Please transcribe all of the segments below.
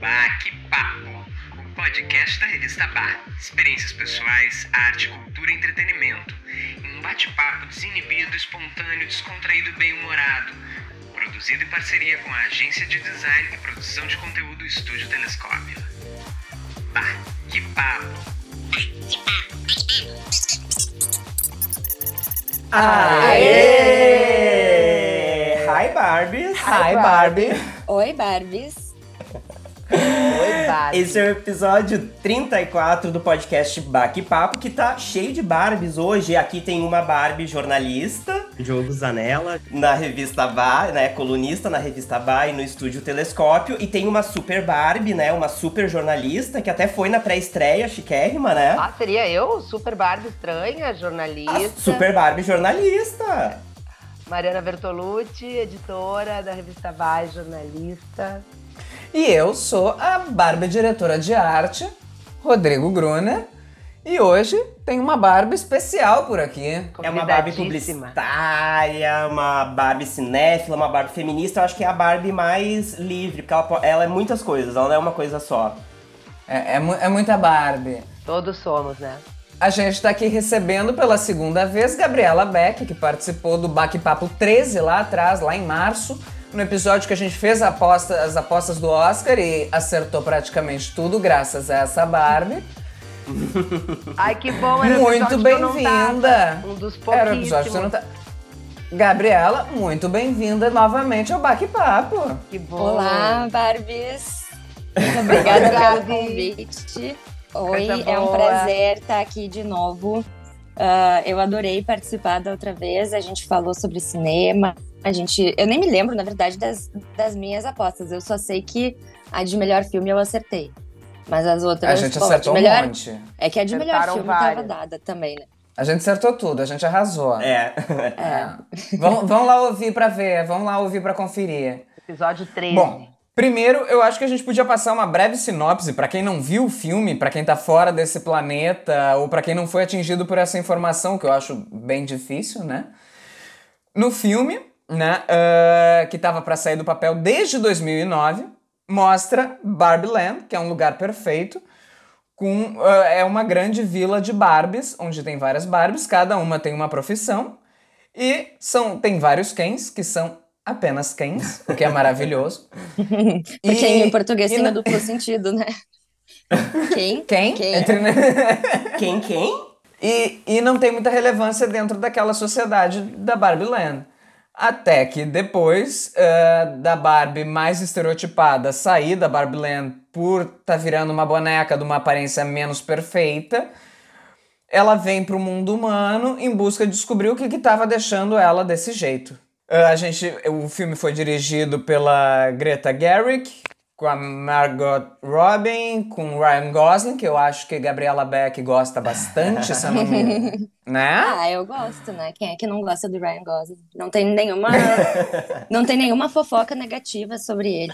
Baque-Papo, o podcast da revista Bar. Experiências pessoais, arte, cultura e entretenimento. Em um bate-papo desinibido, espontâneo, descontraído e bem-humorado. Produzido em parceria com a agência de design e produção de conteúdo Estúdio Telescópio. Baque-Papo. Aê! Hi Barbies! Hi, Barbie. Oi, Barbies. Oi, Barbie. Esse é o episódio 34 do podcast Baque Papo, que tá cheio de Barbies hoje. Aqui tem uma Barbie jornalista, Diogo Zanella, na revista Bá, né, colunista na revista Bá e no estúdio Telescópio. E tem uma super Barbie, né, uma super jornalista, que até foi na pré-estreia, chiquérrima, né? Ah, seria eu? Super Barbie estranha, jornalista. A super Barbie jornalista. Mariana Bertolucci, editora da revista Vai, jornalista. E eu sou a Barbie diretora de arte, Rodrigo Gruner. E hoje tem uma Barbie especial por aqui. É uma Barbie publicitária, uma Barbie cinéfila, uma Barbie feminista. Eu acho que é a Barbie mais livre, porque ela, ela é muitas coisas, ela não é uma coisa só. É, é é muita Barbie. Todos somos, né? A gente está aqui recebendo pela segunda vez Gabriela Beck, que participou do Baque Papo 13 lá atrás, lá em março, no episódio que a gente fez a aposta- as apostas do Oscar e acertou praticamente tudo graças a essa Barbie. Ai, que bom, era o Muito bem-vinda! Um dos pouquíssimos. Era o episódio que você não tá. Gabriela, muito bem-vinda novamente ao Baque Papo. Que bom. Olá, Barbies. Muito obrigada pelo convite. Oi, é um prazer estar aqui de novo. Ah, eu adorei participar da outra vez. A gente falou sobre cinema. A gente, eu nem me lembro, na verdade, das, das minhas apostas. Eu só sei que a de melhor filme eu acertei. Mas as outras. A gente bom, acertou de um melhor, monte. É que a de melhor Acertaram filme estava várias. dada também, né? A gente acertou tudo, a gente arrasou. É. É. Vamos, vamos lá ouvir pra ver, vamos lá ouvir pra conferir. Episódio 13. Bom, primeiro eu acho que a gente podia passar uma breve sinopse pra quem não viu o filme, pra quem tá fora desse planeta ou pra quem não foi atingido por essa informação, que eu acho bem difícil, né? No filme, né, ah, que tava pra sair do papel desde 2009, mostra Barbie Land, que é um lugar perfeito, com ah, é uma grande vila de Barbies, onde tem várias Barbies, cada uma tem uma profissão e são tem vários Kens que são apenas Kens, o que é maravilhoso. Porque E- em português e tem na- duplo sentido, né? Quem? Quem? Quem? Entre- Quem, quem? e, e não tem muita relevância dentro daquela sociedade da Barbie Land. Até que depois eh, da Barbie mais estereotipada sair da Barbie Land por tá virando uma boneca de uma aparência menos perfeita, ela vem pro mundo humano em busca de descobrir o que estava deixando ela desse jeito. Eh, a gente, o filme foi dirigido pela Greta Gerwig, com a Margot Robin, com o Ryan Gosling, que eu acho que Gabriela Beck gosta bastante, se eu não me... né? Ah, eu gosto, né? Quem é que não gosta do Ryan Gosling? Não tem nenhuma, não tem nenhuma fofoca negativa sobre ele.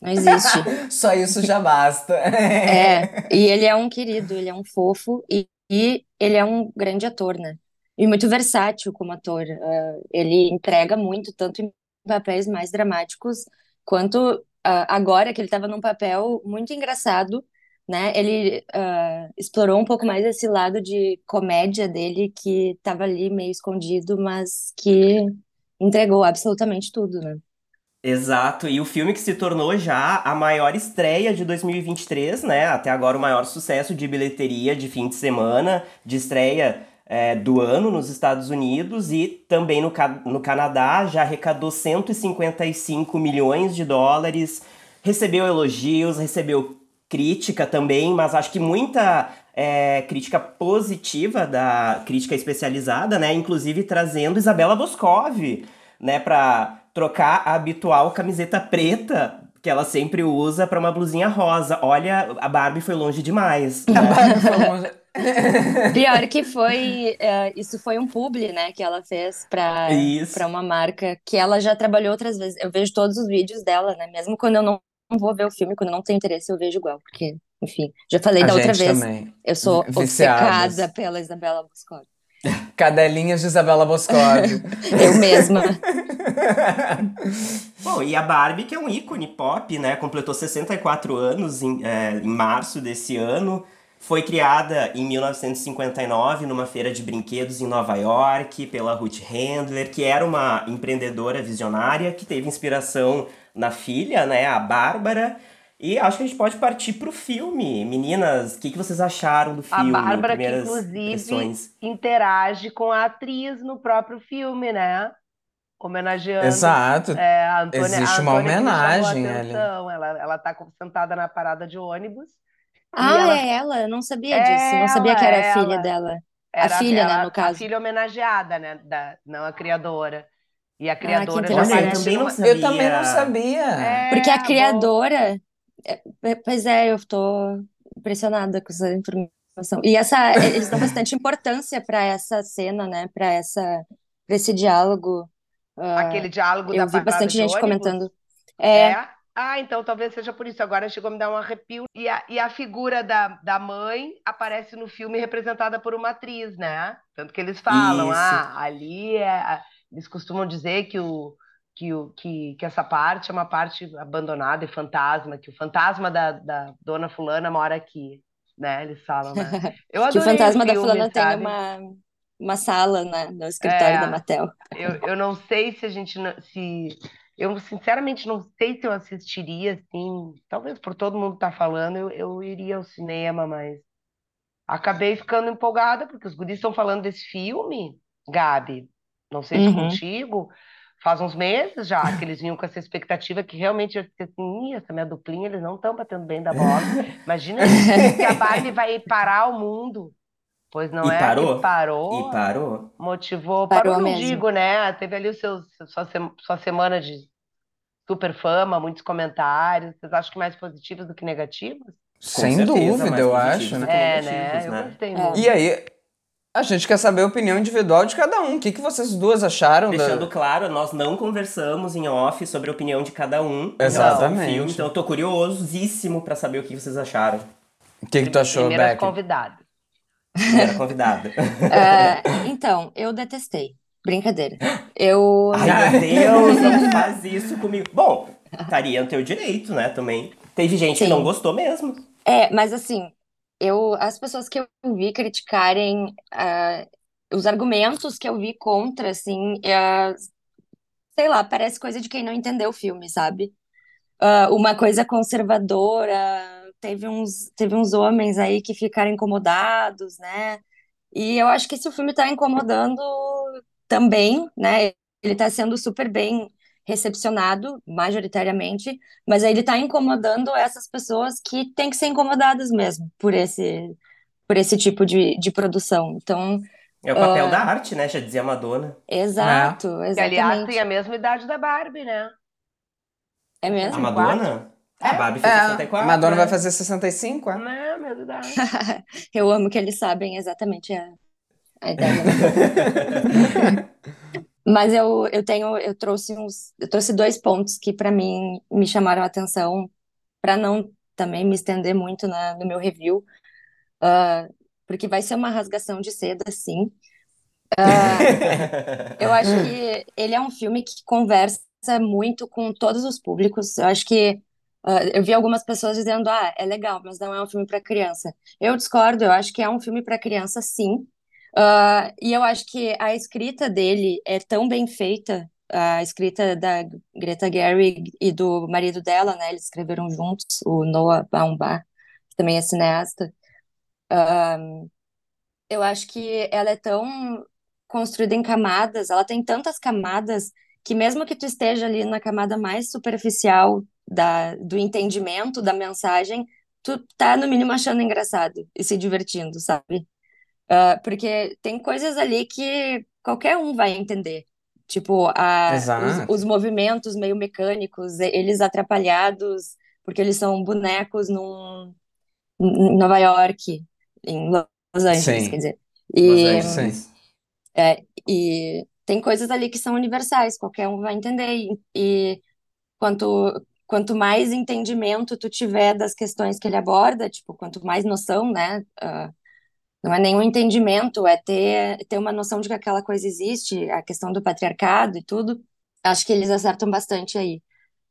Não existe. Só isso já basta. É, e ele é um querido, ele é um fofo e, e ele é um grande ator, né? E muito versátil como ator. Ah, ele entrega muito, tanto em papéis mais dramáticos, quanto ah, agora que ele estava num papel muito engraçado, né? Ele ah, explorou um pouco mais esse lado de comédia dele, que estava ali meio escondido, mas que entregou absolutamente tudo, né? Exato, e o filme que se tornou já a maior estreia de 2023, né? Até agora o maior sucesso de bilheteria de fim de semana, de estreia é, do ano nos Estados Unidos e também no, no Canadá, já arrecadou 155 milhões de dólares, recebeu elogios, recebeu crítica também, mas acho que muita é, crítica positiva da crítica especializada, né? Inclusive trazendo Isabela Boscov, né? Pra trocar a habitual camiseta preta que ela sempre usa pra uma blusinha rosa. Olha, a Barbie foi longe demais. A Barbie foi longe. Pior que foi, é, isso foi um publi, né, que ela fez pra, Isso. pra uma marca que ela já trabalhou outras vezes. Eu vejo todos os vídeos dela, né, mesmo quando eu não vou ver o filme, quando eu não tenho interesse, eu vejo igual, porque, enfim, já falei A da outra vez, também. eu sou Viciadas. obcecada pela Isabela Boscov. Cadelinhas de Isabela Boscov. Eu mesma. Bom, e a Barbie, que é um ícone pop, né? Completou 64 anos em, é, em março desse ano. Foi criada em 1959 numa feira de brinquedos em Nova York pela Ruth Handler, que era uma empreendedora visionária que teve inspiração na filha, né, a Bárbara. E acho que a gente pode partir pro filme. Meninas, o que, que vocês acharam do A filme? Bárbara, que Primeiras inclusive impressões. interage com a atriz no próprio filme, né? Homenageando. Exato. É, a Antônia, Existe a uma Antônia que a homenagem ali. atenção. Ela, ela tá sentada na parada de ônibus. E Ah, ela- é ela? Eu não sabia É disso. Não sabia que era a filha ela. dela. Era filha, né, no caso. A filha homenageada, né? Da, não a criadora. E a Ah, que criadora já interessante. Olha, eu também não numa- sabia. Eu também não sabia. É, Porque a criadora. é, Pois é, eu tô impressionada com essa informação. E essa, eles dão bastante importância para essa cena, né? Para essa, para esse diálogo. Ah, Aquele diálogo eu da vi parada bastante de gente ônibus. comentando. É, É? Ah, então talvez seja por isso. Agora chegou a me dar um arrepio. E a, e a figura da, da mãe aparece no filme representada por uma atriz, né? Tanto que eles falam, Isso. ah, ali é. Eles costumam dizer que, o, que, o, que, que essa parte é uma parte abandonada e fantasma, que o fantasma da, da dona Fulana mora aqui, né? Eles falam, né? Eu que o adorei fantasma da filme, fulana tem sabe? uma, uma sala, né? No escritório É. da Mattel. Eu, eu não sei se a gente se eu sinceramente não sei se eu assistiria assim, talvez por todo mundo estar falando, eu, eu iria ao cinema, mas acabei ficando empolgada porque os guris estão falando desse filme, Gabi. Não sei se Uhum. contigo, faz uns meses já que eles vinham com essa expectativa que realmente eu disse assim, "Ih, essa minha duplinha, eles não estão batendo bem da bola. Imagina que a Barbie vai parar o mundo. Pois não E é parou? que parou. E parou. Motivou, Parou parou, não mesmo. digo, né? Teve ali o seu, sua, sem- sua semana de super fama, muitos comentários. Vocês acham que mais positivos do que negativos? Sem certeza, dúvida, eu acho, né? É, né? Eu né? gostei É. muito. E aí, a gente quer saber a opinião individual de cada um. O que, que vocês duas acharam da... Deixando claro, nós não conversamos em off sobre a opinião de cada um Exatamente. filme, então eu tô curiosíssimo pra saber o que vocês acharam. O que, que tu achou, Primeiras Beck? convidadas. Primeira convidada. É, então, eu detestei. Brincadeira. Eu. Ai, meu Deus, não faz isso comigo. Bom, estaria no teu direito, né, também. Teve gente que Sim. não gostou mesmo. É, mas assim, eu, as pessoas que eu vi criticarem ah, os argumentos que eu vi contra, assim, ah, sei lá, parece coisa de quem não entendeu o filme, sabe? Ah, uma coisa conservadora, teve uns, teve uns homens aí que ficaram incomodados, né? E eu acho que se o filme tá incomodando também, né? Ele tá sendo super bem recepcionado, majoritariamente, mas aí ele tá incomodando essas pessoas que têm que ser incomodadas mesmo por esse, por esse tipo de, de produção. Então, É o papel da arte, né? Já dizia a Madonna. exato, Que, aliás, exatamente. tem a mesma idade da Barbie, né? É A mesmo? Madonna? A Barbie fez É, 64. Madonna né? vai fazer 65, é? Não é mesma idade. Eu amo que eles sabem exatamente a, a ideia. Mas eu, eu tenho, eu trouxe uns, eu trouxe dois pontos que para mim me chamaram a atenção, para não também me estender muito na, no meu review, ah, porque vai ser uma rasgação de seda, sim. Ah, eu acho que ele é um filme que conversa muito com todos os públicos. Eu acho que ah, eu vi algumas pessoas dizendo, ah, é legal, mas não é um filme para criança. Eu discordo, eu acho que é um filme para criança, sim. Ah, e eu acho que a escrita dele é tão bem feita, a escrita da Greta Gerwig e do marido dela, né? Eles escreveram juntos, o Noah Baumbach, que também é cineasta. Ah, eu acho que ela é tão construída em camadas, ela tem tantas camadas que mesmo que tu esteja ali na camada mais superficial da, do entendimento da mensagem, tu tá no mínimo achando engraçado e se divertindo, sabe? Ah, porque tem coisas ali que qualquer um vai entender. Tipo, a, os, os movimentos meio mecânicos, eles atrapalhados, porque eles são bonecos num, em Nova York, em Los Angeles, Sim. quer dizer. Los E, Angeles. é, e tem coisas ali que são universais, qualquer um vai entender. E, e quanto, quanto mais entendimento tu tiver das questões que ele aborda, tipo, quanto mais noção, né, ah, Não é nenhum entendimento, é ter, ter uma noção de que aquela coisa existe, a questão do patriarcado e tudo. Acho que eles acertam bastante aí,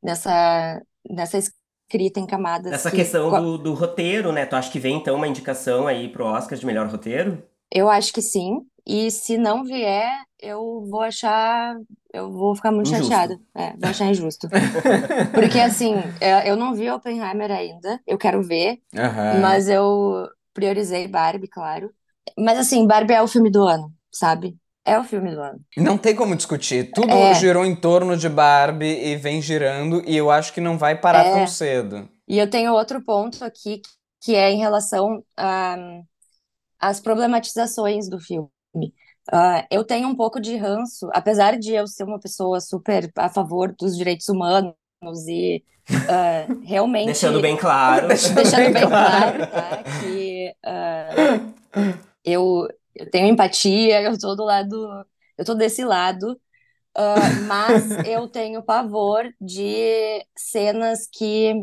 nessa, nessa escrita em camadas. Essa que- questão do, do roteiro, né? Tu acha que vem então uma indicação aí pro Oscar de melhor roteiro? Eu acho que sim. E se não vier, eu vou achar. Eu vou ficar muito Injusto. chateada. É, vou achar injusto. Porque, assim, eu eu não vi Oppenheimer ainda. Eu quero ver. Aham. Mas eu priorizei Barbie, claro. Mas, assim, Barbie é o filme do ano, sabe? É o filme do ano. Não tem como discutir. Tudo É. girou em torno de Barbie e vem girando, e eu acho que não vai parar É. tão cedo. E eu tenho outro ponto aqui, que é em relação às problematizações do filme. Ah, eu tenho um pouco de ranço, apesar de eu ser uma pessoa super a favor dos direitos humanos e ah, realmente Deixando bem claro. deixando bem claro, tá, que ah, eu, eu tenho empatia, eu tô do lado, eu tô desse lado, mas eu tenho pavor de cenas que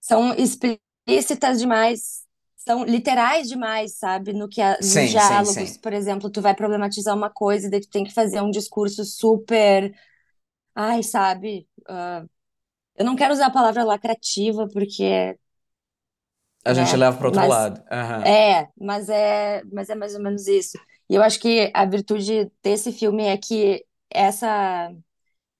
são explícitas demais, são literais demais, sabe? No que a, nos Sim, sim, diálogos, sim. por exemplo, tu vai problematizar uma coisa e daí tu tem que fazer um discurso super, ai, sabe? Ah, eu não quero usar a palavra lacrativa porque A gente né? leva pro outro Mas- lado. Aham. é, mas é, mas é mais ou menos isso. E eu acho que a virtude desse filme é que essa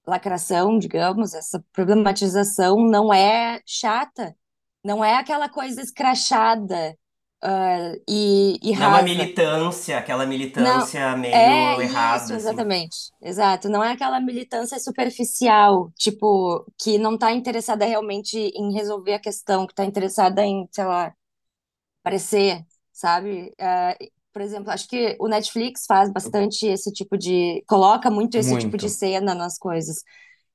lacração, digamos, essa problematização não é chata, não é aquela coisa escrachada, ah, e, e Não é uma militância, aquela militância meio É errada. isso, assim. exatamente. Exato. Não é aquela militância superficial, tipo, que não está interessada realmente em resolver a questão, que está interessada em, sei lá, aparecer, sabe? Ah, por exemplo, acho que o Netflix faz bastante esse tipo de. coloca muito esse tipo Muito. de cena nas coisas.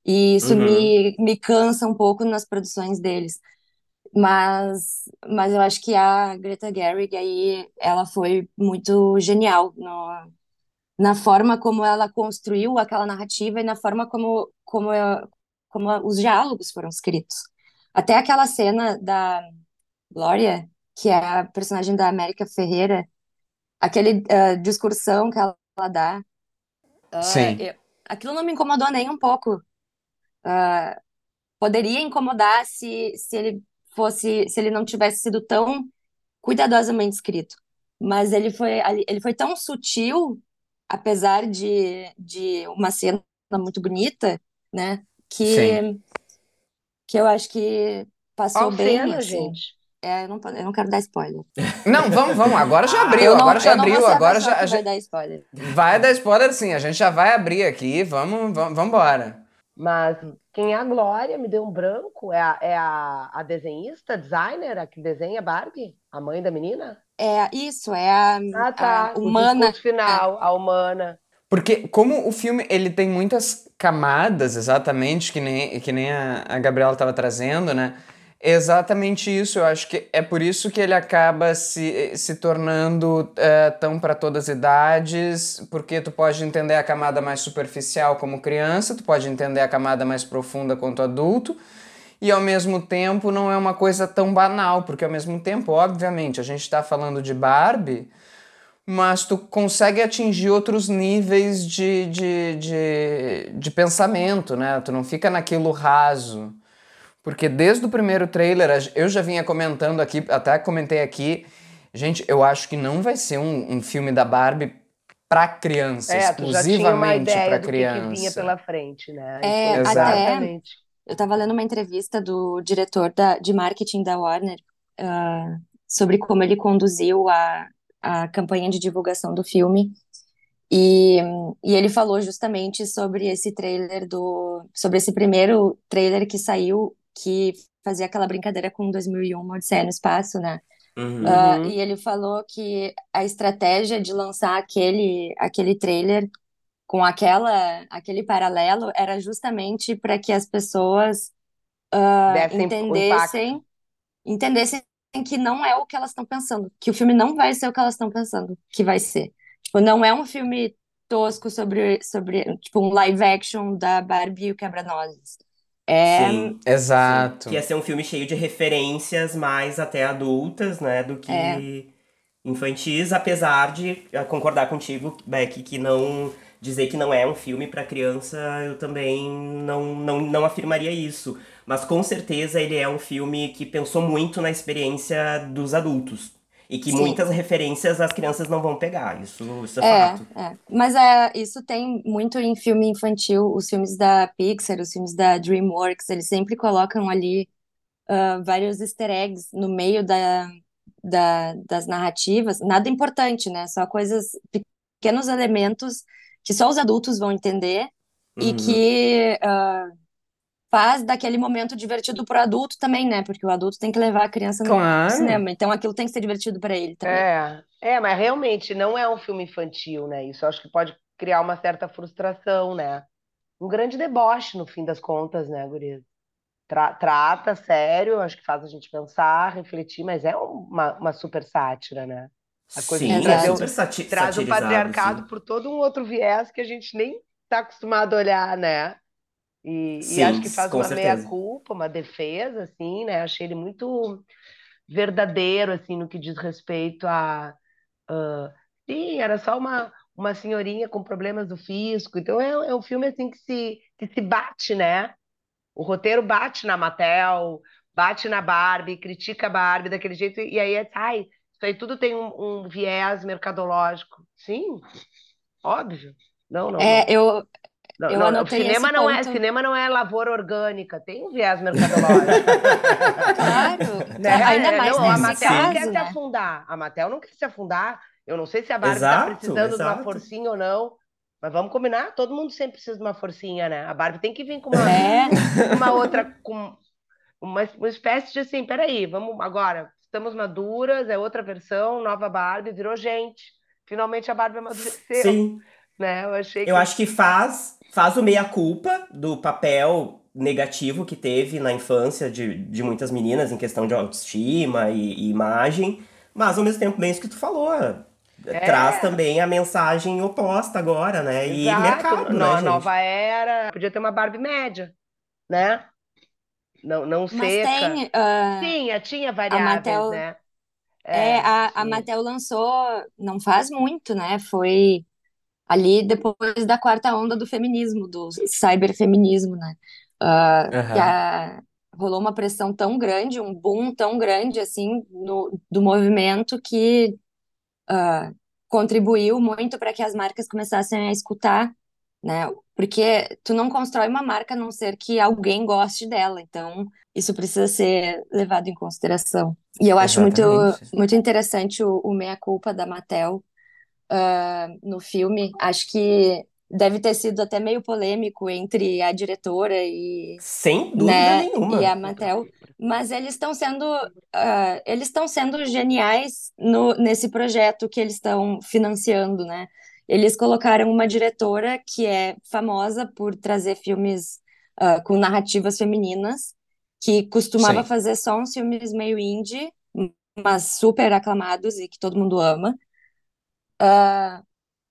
E isso Uhum. me, me cansa um pouco nas produções deles. Mas, mas eu acho que a Greta Gerwig aí, ela foi muito genial no, na forma como ela construiu aquela narrativa e na forma como, como, como os diálogos foram escritos. Até aquela cena da Glória, que é a personagem da América Ferreira, aquele ah, discursão que ela, ela dá, ah, Sim. eu- aquilo não me incomodou nem um pouco. Ah, poderia incomodar se, se ele fosse, se ele não tivesse sido tão cuidadosamente escrito. Mas ele foi, ele foi tão sutil, apesar de, de uma cena muito bonita, né? Que, Sim. que eu acho que passou Qual bem, cena, assim. gente? É, eu não, eu não quero dar spoiler. Não, vamos, vamos. Agora já Ah, abriu, não, agora já abriu, agora já- vai dar spoiler. vai dar spoiler sim. A gente já vai abrir aqui. Vamos, vamos, vamos embora. Mas quem é a Glória? Me deu um branco. É a, é a, a desenhista, designer, a que desenha Barbie? A mãe da menina? É isso, é a, Ah, tá. a O humana. discurso final, a humana. Porque como o filme ele tem muitas camadas, exatamente, que nem, que nem a, a Gabriela estava trazendo, né? Exatamente isso, eu acho que é por isso que ele acaba se, se tornando eh, tão para todas as idades, porque tu pode entender a camada mais superficial como criança, tu pode entender a camada mais profunda quanto adulto, e ao mesmo tempo não é uma coisa tão banal, porque ao mesmo tempo, obviamente, a gente está falando de Barbie, mas tu consegue atingir outros níveis de, de, de, de pensamento, né? Tu não fica naquilo raso. Porque desde o primeiro trailer, eu já vinha comentando aqui, até comentei aqui, gente, eu acho que não vai ser um, um filme da Barbie pra criança, É, exclusivamente pra do que, que vinha criança. pela frente, né? É, Então, até- Exatamente. Eu estava lendo uma entrevista do diretor da, de marketing da Warner, ah, sobre como ele conduziu a, a campanha de divulgação do filme. E, e ele falou justamente sobre esse trailer do, sobre esse primeiro trailer que saiu, que fazia aquela brincadeira com 2001, uma Odisseia no Espaço, né? Uhum. Uhum. e ele falou que a estratégia de lançar aquele, aquele trailer com aquela, aquele paralelo era justamente para que as pessoas o entendessem, entendessem que não é o que elas estão pensando, que o filme não vai ser o que elas estão pensando que vai ser. Tipo, não é um filme tosco sobre, sobre tipo, um live action da Barbie e o Quebra-Nozes. É, Sim. Exato. Que ia ser um filme cheio de referências mais até adultas, né? Do que É. infantis, apesar de concordar contigo, Beck, que não dizer que não é um filme para criança, eu também não, não, não afirmaria isso. Mas com certeza ele é um filme que pensou muito na experiência dos adultos. E que Sim. muitas referências as crianças não vão pegar, isso, isso é, é fato. É. Mas é, isso tem muito em filme infantil, os filmes da Pixar, os filmes da DreamWorks, eles sempre colocam ali uh, vários easter eggs no meio da, da, das narrativas, nada importante, né? Só coisas, pequenos elementos que só os adultos vão entender uhum. e que uh, faz daquele momento divertido para o adulto também, né? Porque o adulto tem que levar a criança no claro. cinema, então aquilo tem que ser divertido para ele também. É, é, mas realmente não é um filme infantil, né? Isso acho que pode criar uma certa frustração, né? Um grande deboche no fim das contas, né, Gurias? Tra trata sério, acho que faz a gente pensar, refletir, mas é uma, uma super sátira, né? A coisa sim, é super sati traz o patriarcado sim. por todo um outro viés que a gente nem está acostumado a olhar, né? E, sim, e acho que faz uma meia-culpa, uma defesa, assim, né? Achei ele muito verdadeiro, assim, no que diz respeito a... Uh, sim, era só uma, uma senhorinha com problemas do fisco. Então é, é um filme, assim, que se, que se bate, né? O roteiro bate na Mattel, bate na Barbie, critica a Barbie daquele jeito, e aí é, ai, isso aí tudo tem um, um viés mercadológico. Sim, óbvio. Não, não. É, não. eu. Não, eu não, cinema não é cinema não é lavoura orgânica, tem um viés mercadológico. claro, né? ainda mais não, a Matel caso, quer né? se afundar. A Matel não quer se afundar. Eu não sei se a Barbie está precisando exato. de uma forcinha ou não. Mas vamos combinar, todo mundo sempre precisa de uma forcinha, né? A Barbie tem que vir com uma, é. uma outra, com uma, uma espécie de assim, peraí, vamos agora, estamos maduras, é outra versão, nova Barbie, virou gente. Finalmente a Barbie amadureceu. Sim. Né? Eu achei que... Eu acho que faz, faz o meia-culpa do papel negativo que teve na infância de, de muitas meninas em questão de autoestima e, e imagem, mas ao mesmo tempo, bem isso que tu falou, é. traz também a mensagem oposta agora, né? Exato. E mercado, no, né, Nova era, podia ter uma Barbie média, né? Não, não Mas seca. tem. Uh, tinha, tinha variáveis, Mattel, né? É, é a, a Mattel lançou não faz muito, né? Foi ali depois da quarta onda do feminismo, do cyberfeminismo, né? Uh, uhum. que a, rolou uma pressão tão grande, um boom tão grande assim no, do movimento que uh, contribuiu muito para que as marcas começassem a escutar né? Porque tu não constrói uma marca a não ser que alguém goste dela. Então, isso precisa ser levado em consideração. E eu acho muito, muito interessante o, o meia-culpa da Mattel uh, no filme. Acho que deve ter sido até meio polêmico entre a diretora e sem dúvida né, nenhuma e a Mattel mas eles estão sendo uh, eles estão sendo geniais no, nesse projeto que eles estão financiando né eles colocaram uma diretora que é famosa por trazer filmes uh, com narrativas femininas, que costumava Sim. fazer só uns filmes meio indie, mas super aclamados e que todo mundo ama. Uh,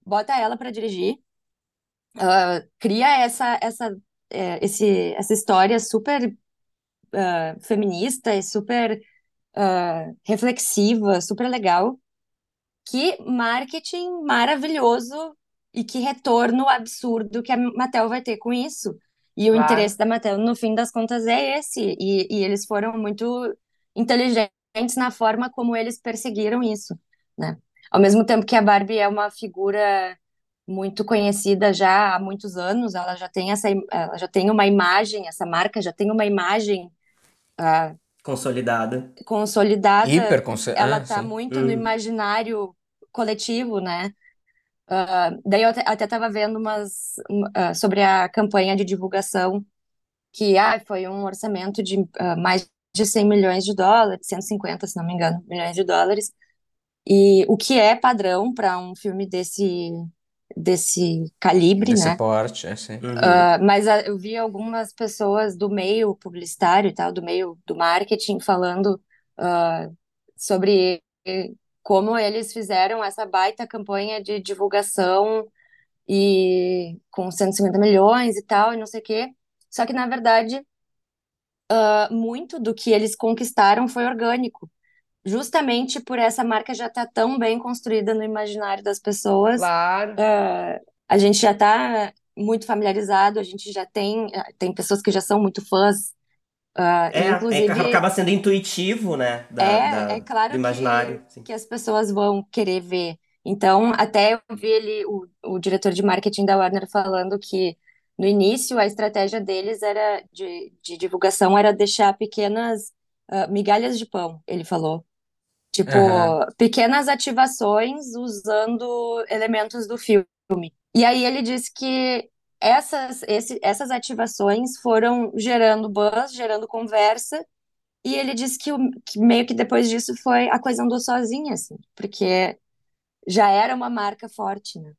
bota ela para dirigir, uh, cria essa, essa, é, esse, essa história super uh, feminista e super reflexiva, super legal. Que marketing maravilhoso e que retorno absurdo que a Mattel vai ter com isso. E o interesse da Mattel, no fim das contas, é esse. E, e eles foram muito inteligentes na forma como eles perseguiram isso, né? Ao mesmo tempo que a Barbie é uma figura muito conhecida já há muitos anos, ela já tem essa, ela já tem uma imagem, essa marca já tem uma imagem uh, Consolidada. Consolidada. Hiper Ela está ah, muito hum. no imaginário coletivo, né? Uh, daí eu até estava vendo umas uh, sobre a campanha de divulgação que ah, foi um orçamento de uh, mais de 100 milhões de dólares, 150, se não me engano, milhões de dólares. E o que é padrão para um filme desse desse calibre, Desse né? porte, é sim. Uhum. Uh, mas uh, eu vi algumas pessoas do meio publicitário e tal, do meio do marketing, falando uh, sobre como eles fizeram essa baita campanha de divulgação e com 150 milhões e tal, e não sei o quê. Só que, na verdade, muito do que eles conquistaram foi orgânico. Justamente por essa marca já estar tá tão bem construída no imaginário das pessoas, claro. Uh, a gente já está muito familiarizado, a gente já tem, tem pessoas que já são muito fãs. Uh, é, inclusive, é, acaba sendo intuitivo, né? Da, é, da, é claro do imaginário, que, que as pessoas vão querer ver. Então, até eu vi ele, o, o diretor de marketing da Warner falando que no início a estratégia deles era de, de divulgação era deixar pequenas uh, migalhas de pão, ele falou. Tipo, uhum. pequenas ativações usando elementos do filme. E aí ele disse que essas, esse, essas ativações foram gerando buzz, gerando conversa, e ele disse que, o, que meio que depois disso foi a coisa andou sozinha, assim, porque já era uma marca forte, né?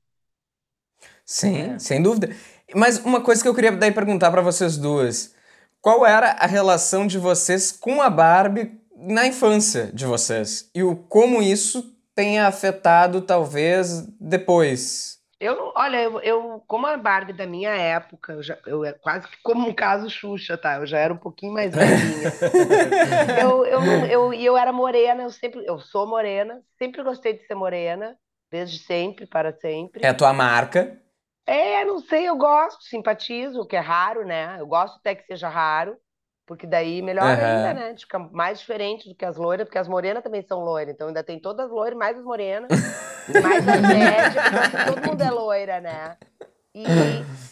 Sim, é. sem dúvida. Mas uma coisa que eu queria daí perguntar para vocês duas. Qual era a relação de vocês com a Barbie na infância de vocês? E o como isso tenha afetado, talvez, depois? Eu, olha, eu, eu como a Barbie da minha época, eu, já, eu quase que como um caso Xuxa, tá? Eu já era um pouquinho mais velhinha. eu, eu, eu, eu era morena, eu sempre, eu sou morena, sempre gostei de ser morena, desde sempre, para sempre. É a tua marca? É, não sei, eu gosto, simpatizo, o que é raro, né? Eu gosto até que seja raro, porque daí melhor uhum. ainda, né? Fica mais diferente do que as loiras, porque as morenas também são loiras, então ainda tem todas as loiras, mais as morenas, mais as médias, todo mundo é loira, né? E,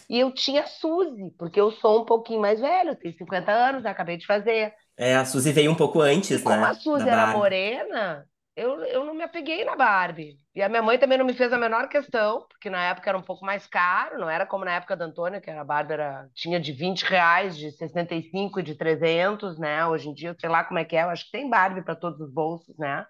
e eu tinha a Suzy, porque eu sou um pouquinho mais velho, tenho 50 anos, acabei de fazer. É, a Suzy veio um pouco antes, e né? Como a Suzy era morena, eu, eu não me apeguei na Barbie. E a minha mãe também não me fez a menor questão, porque na época era um pouco mais caro, não era como na época da Antônia, que era a Barbie era, tinha de 20 reais, de 65 e de 300, né? Hoje em dia, sei lá como é que é, eu acho que tem Barbie para todos os bolsos, né?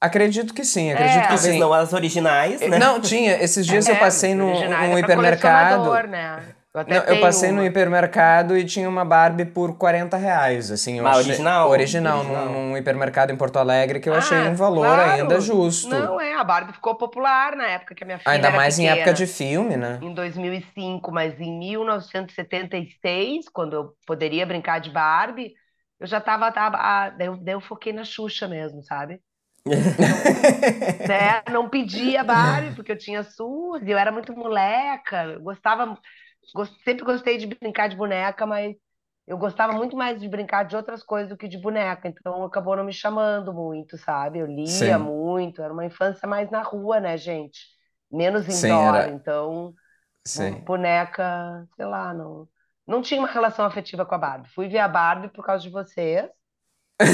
Acredito que sim, acredito é, que sim. não as originais, né? Não, tinha. Esses dias é, eu passei num, num hipermercado. Né? Eu, não, eu passei uma. no hipermercado e tinha uma Barbie por 40 reais, assim. Eu achei, original? Original, original. Num, num, hipermercado em Porto Alegre que eu ah, achei um valor claro. ainda justo. Não, é, a Barbie ficou popular na época que a minha filha Ainda mais pequena, em época de filme, né? Em 2005, mas em 1976, quando eu poderia brincar de Barbie, eu já tava, tava ah, daí, eu, daí eu foquei na Xuxa mesmo, sabe? né? Não pedia Barbie, porque eu tinha Suzy, eu era muito moleca, eu gostava sempre gostei de brincar de boneca, mas eu gostava muito mais de brincar de outras coisas do que de boneca, então acabou não me chamando muito, sabe? Eu lia Sim. muito, era uma infância mais na rua, né, gente? Menos indoor, era... então Sim. boneca, sei lá, não não tinha uma relação afetiva com a Barbie. Fui ver a Barbie por causa de vocês.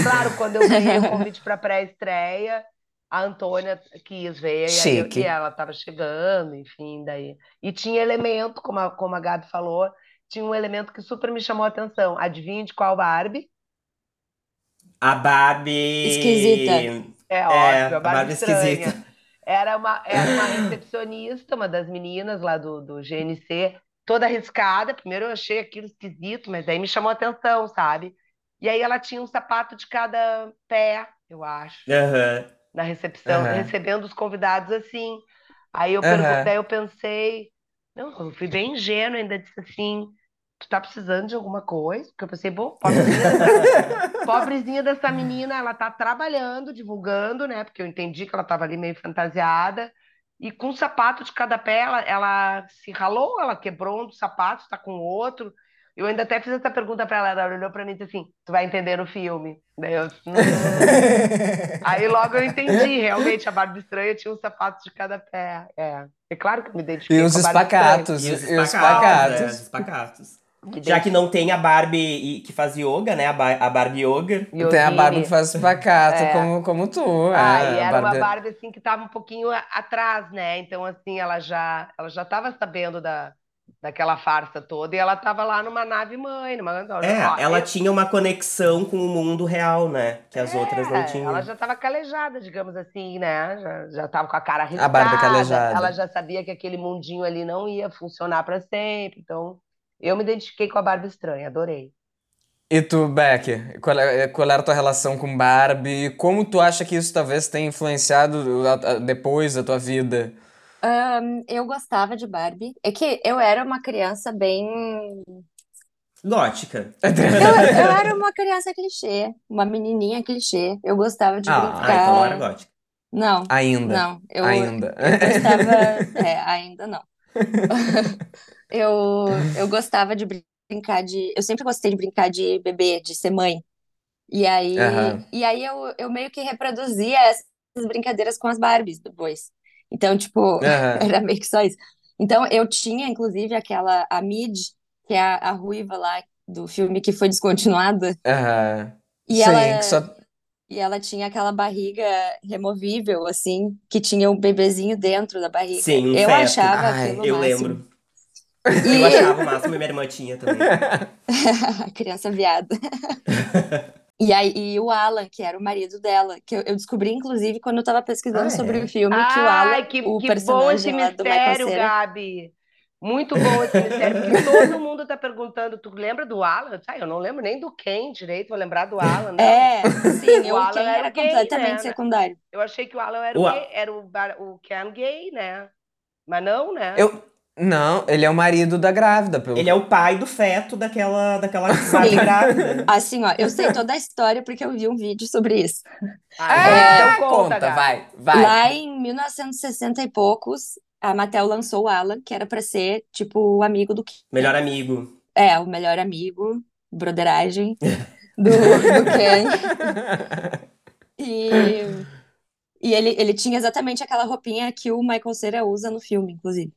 Claro, quando eu ganhei o convite para pré-estreia, a Antônia quis ver, e, e ela estava chegando, enfim, daí. E tinha elemento, como a, como a Gabi falou, tinha um elemento que super me chamou a atenção. Adivinha de qual Barbie? A Barbie. Esquisita. É, é óbvio, a Barbie, Barbie esquisita. Era uma, era uma recepcionista, uma das meninas lá do, do GNC, toda arriscada. Primeiro eu achei aquilo esquisito, mas aí me chamou a atenção, sabe? E aí ela tinha um sapato de cada pé, eu acho. Uhum na recepção, uhum. recebendo os convidados assim. Aí eu, uhum. daí eu pensei, não, eu fui bem ingênua, ainda disse assim, tu tá precisando de alguma coisa? Porque eu pensei, bom, pobrezinha dessa, pobrezinha dessa menina, ela tá trabalhando, divulgando, né? Porque eu entendi que ela tava ali meio fantasiada. E com um sapato de cada pé, ela, ela se ralou, ela quebrou um dos sapatos, tá com outro. Eu ainda até fiz essa pergunta para ela, ela olhou para mim e disse assim: Tu vai entender no filme. Daí, eu, hum. Aí logo eu entendi, realmente a Barbie Estranha tinha um sapato de cada pé. É, é claro que eu me identifiquei e os com espacatos, e os espacatos. E os espacatos. Já que não tem a Barbie que faz yoga, né? A, Barbie Yoga. Tem a Barbie que faz espacato, é. como, como tu. Ah, é, e era Barbie... uma Barbie, assim, que tava um pouquinho atrás, né? Então, assim, ela já, ela já tava sabendo da, daquela farsa toda, e ela tava lá numa nave mãe, numa... É, ó, ela eu... tinha uma conexão com o mundo real, né? Que as é, outras não tinham. Ela já tava calejada, digamos assim, né? Já, já tava com a cara arriscada. A barba calejada. Ela já sabia que aquele mundinho ali não ia funcionar para sempre, então eu me identifiquei com a Barbie estranha, adorei. E tu, Beck, qual, é, qual era a tua relação com Barbie? Como tu acha que isso talvez tenha influenciado depois da tua vida? Eu gostava de Barbie. É que eu era uma criança bem. Gótica. Eu, eu era uma criança clichê, uma menininha clichê. Eu gostava de Ah, Ah, então não era brincar. gótica. Não, Ainda. não. Eu, Ainda. eu gostava. É, ainda não. Eu, eu gostava de brincar de. Eu sempre gostei de brincar de bebê, de ser mãe. E aí, Aham. e aí eu, eu meio que reproduzia essas brincadeiras com as Barbies depois. Então, tipo, Aham. era meio que só isso. Então, eu tinha, inclusive, aquela, a Mid, que é a, a ruiva lá do filme que foi descontinuada, Aham. e Sim, ela, só. e ela tinha aquela barriga removível, assim, que tinha um bebezinho dentro da barriga. Sim, um Eu feto. achava Ai, Eu máximo. lembro. E Eu achava o máximo e minha irmã tinha também. a criança viada. E aí, e o Alan, que era o marido dela, que eu, eu descobri, inclusive, quando eu tava pesquisando Ah, sobre é? o filme, que o Alan, Ai, que, o que bom esse personagem Michael mistério, Cera, Gabi. Muito bom esse mistério, porque todo mundo tá perguntando, tu lembra do Alan? Ah, eu não lembro nem do Ken direito, vou lembrar do Alan, não. É, sim, O eu, Alan era era o gay, completamente né? secundário. Eu achei que o Alan era O o, gay, era o, o Ken gay, né? Mas não, né? Eu. Não, ele é o marido da grávida, pelo Ele é o pai do feto daquela, daquela Sim. grávida. Assim, ó, eu sei toda a história porque eu vi um vídeo sobre isso. Ah, Ah, então conta, Gabi. vai, vai. Lá em 1960 e poucos, a Mattel lançou o Alan, que era pra ser, tipo, o amigo do Ken. Melhor amigo. É, o melhor amigo, broderagem do, do Ken. E, e ele, ele tinha exatamente aquela roupinha que o Michael Cera usa no filme, inclusive.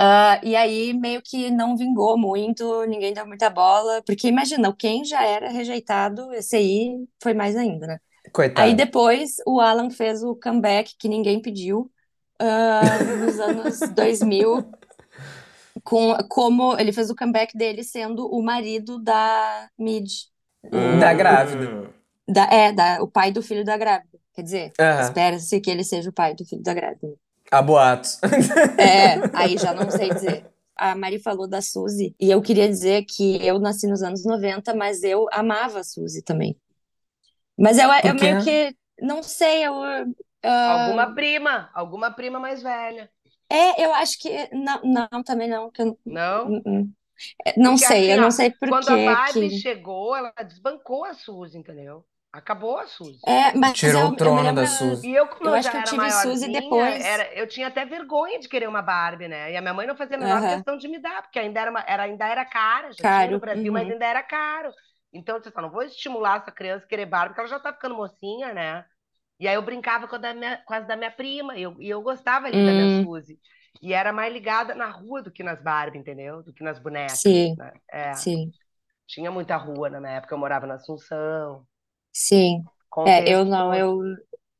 Ah, e aí meio que não vingou muito, ninguém deu muita bola, porque imagina, o Ken já era rejeitado, esse aí foi mais ainda, né? Coitado. Aí depois o Alan fez o comeback que ninguém pediu, ah, nos anos 2000, com, como ele fez o comeback dele sendo o marido da Mid. Da grávida. Da, é, da, o pai do filho da grávida. Quer dizer, espera-se que ele seja o pai do filho da grávida. Há boatos. É, aí já não sei dizer. A Mari falou da Suzy, e eu queria dizer que eu nasci nos anos 90, mas eu amava a Suzy também. Mas eu, eu meio que, não sei, eu... ah, Alguma prima, alguma prima mais velha. É, eu acho que. Não, não, também não. Que eu, Não? Hum, hum. É, não Porque sei, assim, eu não sei por Quando a Barbie que. chegou, ela desbancou a Suzy, entendeu? Acabou a Suzy. É, mas Tirou eu, o trono da. Suzy. E eu, como Eu eu, acho já que eu era tive Suzy depois. era, eu tinha até vergonha de querer uma Barbie, né? E a minha mãe não fazia a menor Aham. questão de me dar, porque ainda era, uma- era, ainda era cara, já tinha Caro, no Brasil, mas uhum. ainda era caro. Então, eu disse, "Ah, não vou estimular essa criança a querer Barbie, porque ela já tá ficando mocinha, né? E aí eu brincava com, a da minha, com as da minha prima, e eu, e eu gostava ali da minha Hum, Suzy. E era mais ligada na rua do que nas Barbie, entendeu? Do que nas bonecas, sim, né? É, sim, tinha muita rua na minha época, eu morava na Assunção, sim. É, eu não, eu,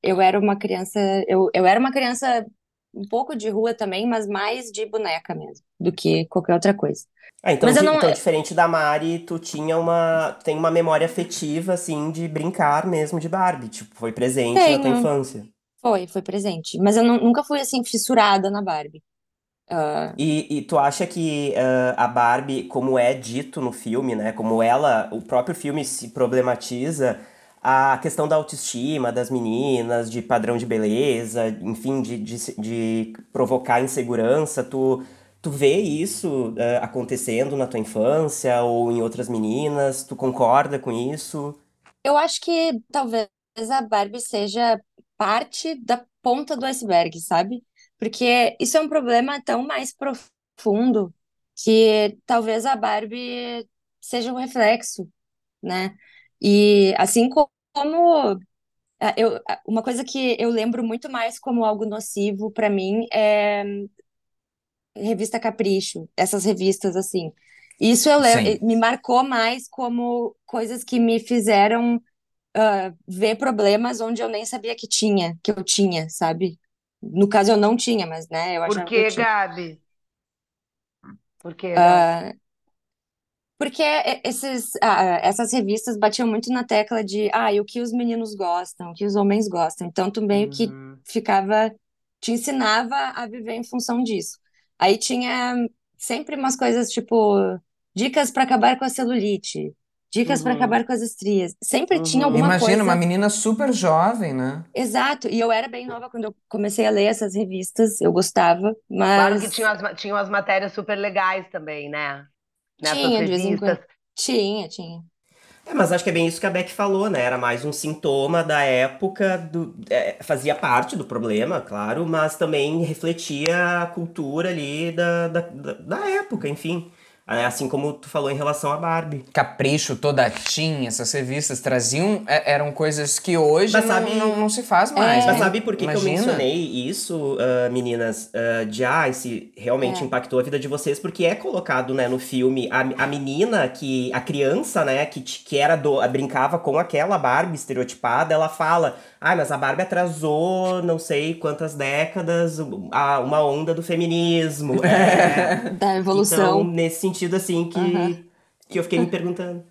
eu era uma criança. Eu, eu era uma criança um pouco de rua também, mas mais de boneca mesmo, do que qualquer outra coisa. Ah, então, Mas eu di- não. então, diferente da Mari, tu tinha uma, tem uma memória afetiva, assim, de brincar mesmo de Barbie. Tipo, foi presente na tua Tenho. infância. Foi, foi presente. Mas eu não- nunca fui assim fissurada na Barbie. Ah, E, e tu acha que ah, a Barbie, como é dito no filme, né? Como ela, o próprio filme se problematiza, a questão da autoestima das meninas, de padrão de beleza, enfim, de, de, de provocar insegurança, tu, tu vê isso ah, acontecendo na tua infância ou em outras meninas? Tu concorda com isso? Eu acho que talvez a Barbie seja parte da ponta do iceberg, sabe? Porque isso é um problema tão mais profundo que talvez a Barbie seja um reflexo, né? E assim co- como ah, eu, ah, uma coisa que eu lembro muito mais como algo nocivo para mim é revista Capricho, essas revistas assim. Isso eu lem- Sim. me marcou mais como coisas que me fizeram ah, ver problemas onde eu nem sabia que tinha, que eu tinha, sabe? No caso, eu não tinha, mas, né, eu Por achava que eu que, tinha. Gabi? Por que, Gabi? Ah, porque e- esses, ah, essas revistas batiam muito na tecla de, ah, o que os meninos gostam, o que os homens gostam. Então, tu meio que Uhum. ficava, te ensinava a viver em função disso. Aí tinha sempre umas coisas tipo, dicas para acabar com a celulite, dicas para Uhum. acabar com as estrias. Sempre tinha Uhum. alguma Imagina, uma coisa menina super jovem, né? Exato, e eu era bem nova quando eu comecei a ler essas revistas, eu gostava, Claro que mas tinham as, tinham as matérias super legais também, né? Nessas tinha de vez em quando. Tinha, tinha. É, mas acho que é bem isso que a Beck falou, né? Era mais um sintoma da época, do, é, fazia parte do problema, claro, mas também refletia a cultura ali da, da, da época, enfim. É, assim como tu falou em relação a Barbie. Capricho, toda Tim, essas revistas traziam. é, eram coisas que hoje Mas não, sabe- não, não se faz mais. Mas né? sabe por que, que eu mencionei isso, ah, meninas? Ah, de ah, se realmente É. impactou a vida de vocês, porque é colocado, né, no filme a, a menina que. a criança, né, que, que era do. brincava com aquela Barbie estereotipada, ela fala. Ah, mas a Barbie atrasou não sei quantas décadas a, uma onda do feminismo. É. Da evolução. Então, nesse sentido, assim, que, Aham. que eu fiquei me perguntando.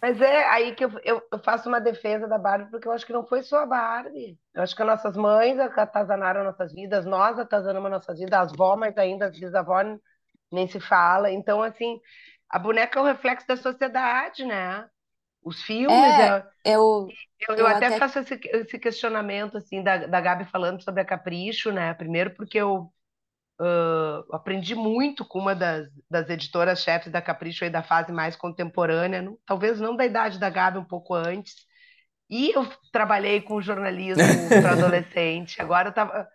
Mas é aí que eu, eu, eu faço uma defesa da Barbie, porque eu acho que não foi só a Barbie. Eu acho que as nossas mães atazanaram nossas vidas, nós atazanamos nossas vidas, as vó, mas ainda as bisavós nem se fala. Então, assim, a boneca é o reflexo da sociedade, né? Os filmes, É, é- Eu, eu, eu eu até até- faço esse, esse questionamento, assim, da, da Gabi falando sobre a Capricho, né? Primeiro porque eu ah, aprendi muito com uma das, das editoras-chefes da Capricho aí da fase mais contemporânea, não- talvez não da idade da Gabi, um pouco antes. E eu trabalhei com jornalismo para adolescente. Agora eu estava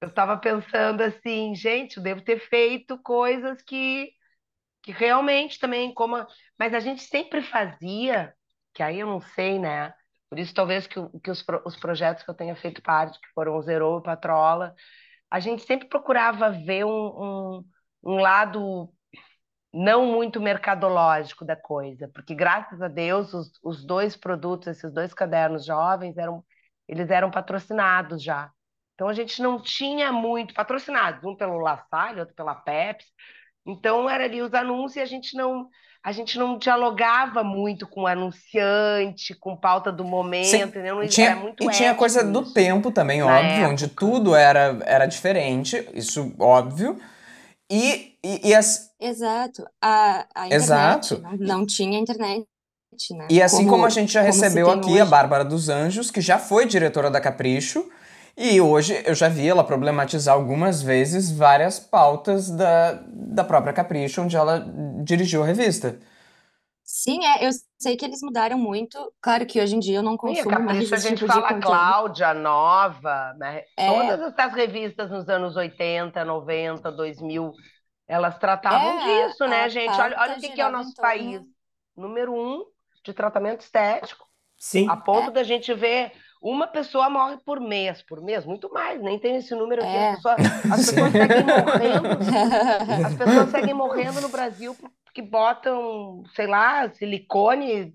eu tava pensando assim, gente, eu devo ter feito coisas que, que realmente também, como. a- Mas a gente sempre fazia, que aí eu não sei, né? Por isso, talvez que, que os, os projetos que eu tenha feito parte, que foram o Zero e Patrola, a gente sempre procurava ver um, um, um lado não muito mercadológico da coisa, porque graças a Deus os, os dois produtos, esses dois cadernos jovens, eram, eles eram patrocinados já. Então a gente não tinha muito patrocinados, um pelo La Salle, outro pela Pepsi. Então era ali os anúncios e a gente não a gente não dialogava muito com o anunciante, com pauta do momento, Sim, entendeu? Não- E tinha, era muito e tinha coisa do isso. tempo também, Na óbvio, onde época. tudo era, era diferente, isso óbvio. E, e, e as, exato. A, a internet Exato. não, não tinha internet, né? E assim como, a gente já como recebeu aqui a hoje. Bárbara dos Anjos, que já foi diretora da Capricho, e hoje eu já vi ela problematizar algumas vezes várias pautas da, da própria Capricho, onde ela dirigiu a revista. Sim, é, eu sei que eles mudaram muito. Claro que hoje em dia eu não Sim, a consumo mais Capricho a gente tipo de fala conteúdo. Cláudia, Nova, né? É. Todas essas revistas nos anos 80, 90, 2000, elas tratavam É, disso, a- né, a gente? Olha, olha o que que é o nosso país. Número um de tratamento estético, Sim. a ponto da gente ver uma pessoa morre por mês, por mês, muito mais, nem tem esse número aqui. É. As pessoas, as pessoas seguem morrendo as pessoas seguem morrendo no Brasil porque botam, sei lá, silicone,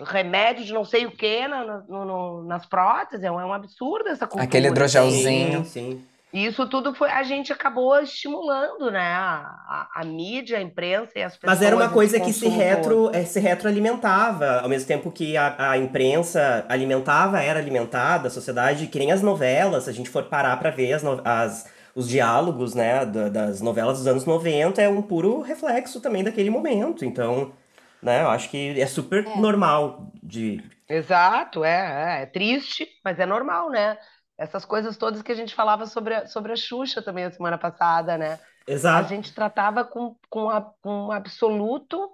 remédio de não sei o que na, no- no- nas próteses. É um, é um absurdo essa cultura. Aquele hidrogelzinho. Sim, sim. E isso tudo foi, a gente acabou estimulando, né? A, a, a mídia, a imprensa e as pessoas. Mas era uma coisa que se, retro, eh, se retroalimentava, ao mesmo tempo que a, a imprensa alimentava, era alimentada, a sociedade, que nem as novelas, se a gente for parar pra ver as, as- os diálogos, né, da- das novelas dos anos 90, é um puro reflexo também daquele momento. Então, né, eu acho que é super É. normal de... Exato, é, é, é triste, mas é normal, né? Essas coisas todas que a gente falava sobre a, sobre a Xuxa também a semana passada, né? A Exato. gente tratava com, com, a, com absoluto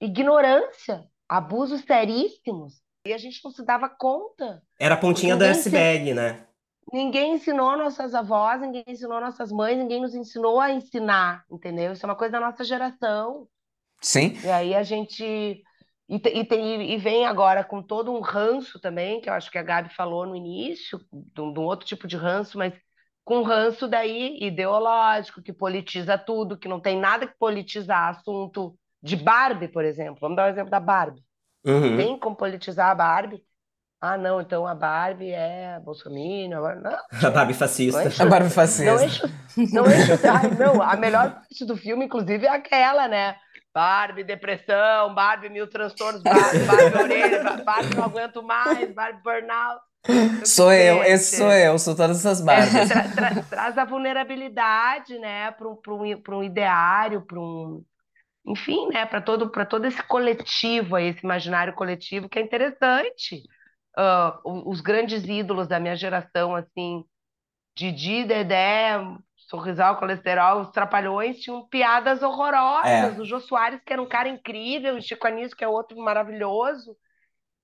ignorância, abusos seríssimos, e a gente não se dava conta. Era a pontinha do Ninguém se- iceberg, né? Ninguém ensinou nossas avós, ninguém ensinou nossas mães, ninguém nos ensinou a ensinar, entendeu? Isso é uma coisa da nossa geração. Sim. E aí a gente. E, e, tem- e vem agora com todo um ranço também, que eu acho que a Gabi falou no início, de um, de um outro tipo de ranço, mas com ranço daí ideológico, que politiza tudo, que não tem nada que politizar assunto de Barbie, por exemplo. Vamos dar o exemplo da Barbie. Uhum. Tem como politizar a Barbie? Ah, não, então a Barbie é bolsominion. Não, A Barbie fascista. Não é A Barbie não fascista. enche, não enche o saco, não. A melhor parte do filme, inclusive, é aquela, né? Barbie, depressão, Barbie, mil transtornos, Barbie, Barbie orelha, Ba- Barbie, não aguento mais, Barbie, burnout. Sou eu, esse sou eu, sou todas essas é, Barbies. tra- tra- traz a vulnerabilidade, né, para um, um, um ideário, para um. Enfim, né, para todo, todo esse coletivo aí, esse imaginário coletivo que é interessante. O- os grandes ídolos da minha geração, assim, Didi, Dedé, Sorrisal, Colesterol, Os Trapalhões tinham piadas horrorosas. O Jô Soares, que era um cara incrível, o Chico Anísio, que é outro maravilhoso.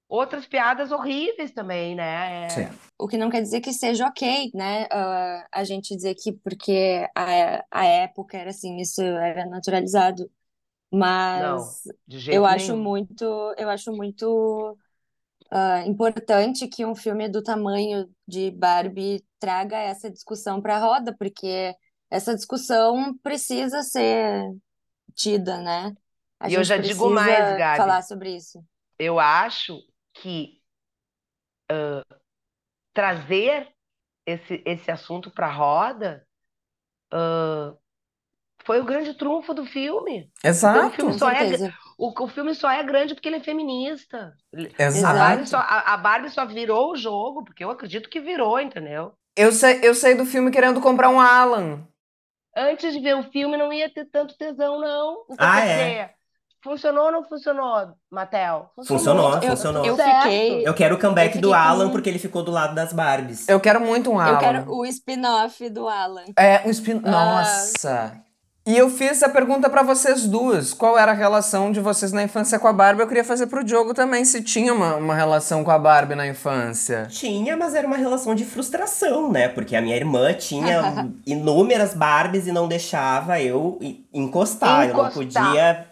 Outras piadas horríveis também, né? É... Sim. O que não quer dizer que seja ok, né? Uh, a gente dizer que porque a, a época era assim, isso era naturalizado. Mas Não, de jeito eu acho nenhum. muito, eu acho muito uh, importante que um filme do tamanho de Barbie traga essa discussão para a roda, porque essa discussão precisa ser tida, né? A E eu já digo mais, Gabi. falar sobre isso. Eu acho que ah, trazer esse, esse assunto para a roda ah, foi o grande trunfo do filme. Então, o Exato. filme Com só é. O, o filme só é grande porque ele é feminista. Ele- A Exato. Barbie só, a, a Barbie só virou o jogo, porque eu acredito que virou, entendeu? Eu, sa eu saí do filme querendo comprar um Alan. Antes de ver o filme, não ia ter tanto tesão, não. Então, Ah, é? dizer, funcionou ou não funcionou, Matel? Funcionou, Eu, funcionou. eu fiquei, Eu quero o comeback do fiquei com- Alan porque ele ficou do lado das Barbies. Eu quero muito um Alan. eu quero o spin-off do Alan. É, um spin... Ah. E eu fiz a pergunta pra vocês duas. Qual era a relação de vocês na infância com a Barbie? Eu queria fazer pro Diogo também, se tinha uma, uma relação com a Barbie na infância. Tinha, mas era uma relação de frustração, né? Porque a minha irmã tinha inúmeras Barbies e não deixava eu e- encostar. Eu não Encostar. podia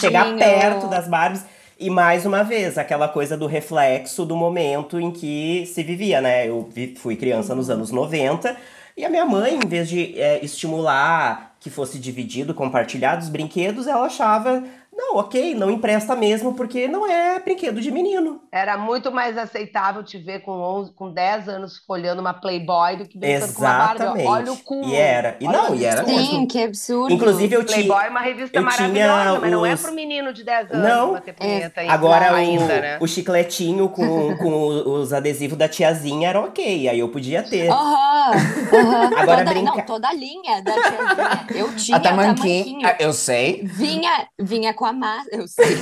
chegar Tadinho. perto das Barbies. E mais uma vez, aquela coisa do reflexo do momento em que se vivia, né? Eu fui criança nos anos 90 e a minha mãe, em vez de é, estimular que fosse dividido, compartilhado os brinquedos, ela achava, não, ok, não empresta mesmo porque não é brinquedo de menino. Era muito mais aceitável te ver com 11, com 10 anos folhando uma Playboy do que brincando com uma Barbie. Exatamente. Olha o cu. E era. E não, e era absurdo. mesmo. Sim, que absurdo. Inclusive, eu tinha. Playboy é uma revista eu maravilhosa, mas não é os- pro menino de 10 anos Não. bater punheta ainda, Agora ainda, o, né? o chicletinho com, com os adesivos da tiazinha era ok, aí eu podia ter. Aham. Agora toda, brinca- Não, toda a linha da tiazinha. Eu tinha a tamanquinha. tamanquinho. Eu sei. Vinha, vinha com a máscara, eu sei.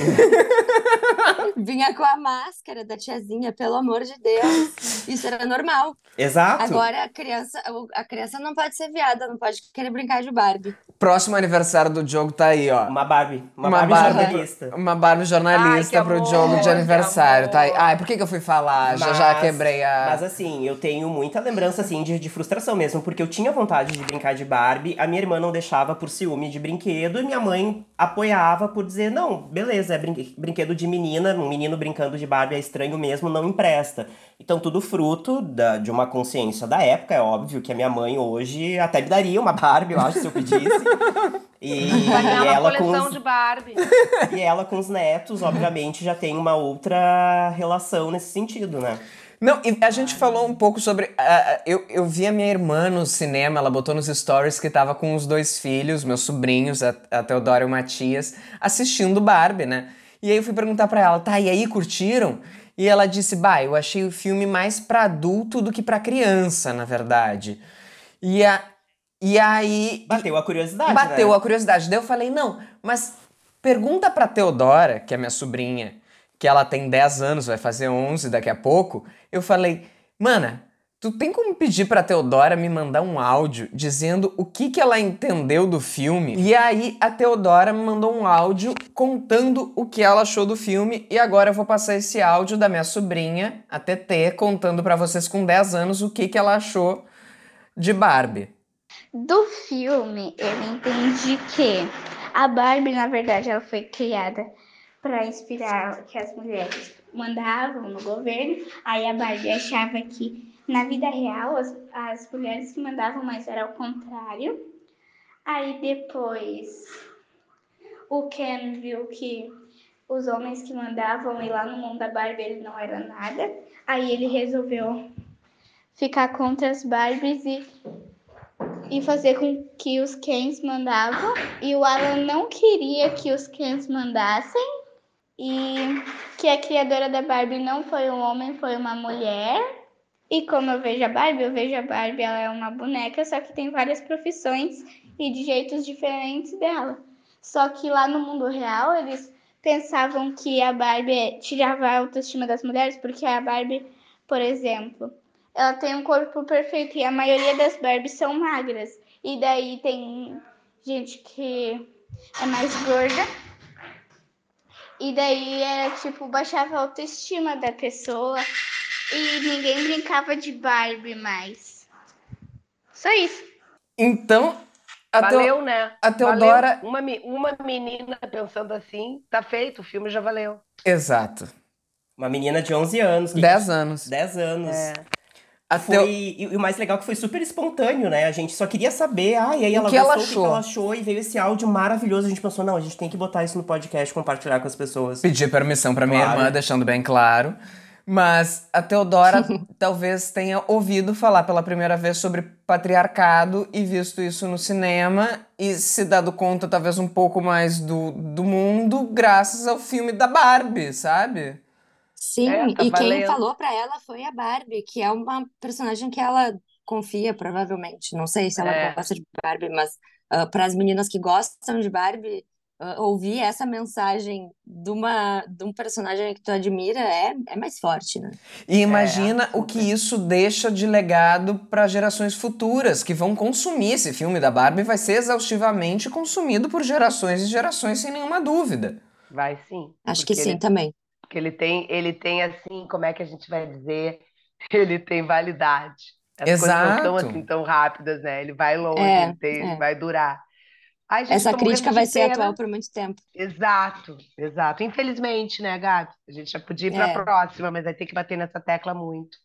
vinha com a máscara da tiazinha, pelo amor de Deus. Isso era normal. Exato. Agora a criança, a criança não pode ser viada, não pode querer brincar de Barbie. Próximo aniversário do Diogo tá aí, ó. Uma Barbie. Uma, Uma Barbie, Barbie. jornalista. Uma Barbie jornalista Ai, pro Diogo de aniversário, tá aí. Ai, por que, que eu fui falar? já já Mas- quebrei a. Mas assim, eu tenho muita lembrança, assim, de, de frustração mesmo, porque eu tinha vontade de brincar de Barbie, a minha irmã não deixava por ciúme de brinquedo, e minha mãe apoiava por dizer, não, beleza, é brin- brinquedo de menina, um menino brincando de Barbie é estranho mesmo, não empresta. Então, tudo fruto da- de uma consciência da época, é óbvio que a minha mãe hoje até me daria uma Barbie, eu acho, se eu pedisse. E, e uma ela com os, de Barbie. e ela com os netos, obviamente, já tem uma outra relação nesse sentido, né? Não, e a gente falou um pouco sobre. ah, eu, eu vi a minha irmã no cinema, ela botou nos stories que tava com os dois filhos, meus sobrinhos, a, a Teodora e o Matias, assistindo Barbie, né? E aí eu fui perguntar pra ela, tá, e aí curtiram? E ela disse, bah, eu achei o filme mais pra adulto do que pra criança, na verdade. E, a, e aí. Bateu a curiosidade, Bateu né? a curiosidade. Daí eu falei, não, mas pergunta pra Teodora, que é minha sobrinha, que ela tem 10 anos, vai fazer 11 daqui a pouco. Eu falei, mana, tu tem como pedir pra Teodora me mandar um áudio dizendo o que, que ela entendeu do filme? E aí a Teodora me mandou um áudio contando o que ela achou do filme. E agora eu vou passar esse áudio da minha sobrinha, a TT, contando pra vocês com 10 anos o que, que ela achou de Barbie. Do filme, eu entendi que a Barbie, na verdade, ela foi criada para inspirar que as mulheres mandavam no governo. Aí a Barbie achava que na vida real as, as mulheres que mandavam, mas era o contrário. Aí depois o Ken viu que os homens que mandavam e lá no mundo da Barbie ele não era nada. Aí ele resolveu ficar contra as Barbies e e fazer com que os Kens mandavam. E o Alan não queria que os Kens mandassem. E que a criadora da Barbie não foi um homem, foi uma mulher. E como eu vejo a Barbie, eu vejo a Barbie, ela é uma boneca, só que tem várias profissões e de jeitos diferentes dela. Só que lá no mundo real, eles pensavam que a Barbie tirava a autoestima das mulheres, porque a Barbie, por exemplo, ela tem um corpo perfeito e a maioria das Barbies são magras. E daí tem gente que é mais gorda. E daí era tipo, baixava a autoestima da pessoa. E ninguém brincava de Barbie mais. Só isso. Então, a Teo- Valeu, né? a Teodora- Valeu. Uma, uma menina pensando assim, tá feito, o filme já valeu. Exato. Uma menina de 11 anos. que- 10 anos. 10 anos. É. A Foi, e, e o mais legal é que foi super espontâneo, né? A gente só queria saber, ah, e aí O ela que ela gostou, o que achou? ela achou, e veio esse áudio maravilhoso. A gente pensou, não, a gente tem que botar isso no podcast, compartilhar com as pessoas. Pedir permissão pra minha Claro. irmã, deixando bem claro. Mas a Teodora talvez tenha ouvido falar pela primeira vez sobre patriarcado e visto isso no cinema e se dado conta talvez um pouco mais do, do mundo graças ao filme da Barbie, sabe? Sim, É, tá e quem valendo. falou pra ela foi a Barbie, que é uma personagem que ela confia, provavelmente. Não sei se ela É. gosta de Barbie, mas para as meninas que gostam de Barbie, ah, ouvir essa mensagem de, uma, de um personagem que tu admira é, é mais forte, né? E imagina o que isso deixa de legado para gerações futuras que vão consumir esse filme da Barbie, vai ser exaustivamente consumido por gerações e gerações sem nenhuma dúvida. Vai sim. Acho que porque sim ele- também. Porque ele tem, ele tem assim, como é que a gente vai dizer? Ele tem validade. As coisas não estão Exato. assim tão rápidas, né? Ele vai longe, É, ele tem- é. vai durar. Ai, gente, Essa crítica vai ser pena. atual por muito tempo. Exato, exato. Infelizmente, né, Gabi? A gente já podia ir para É. a próxima, mas vai ter que bater nessa tecla muito.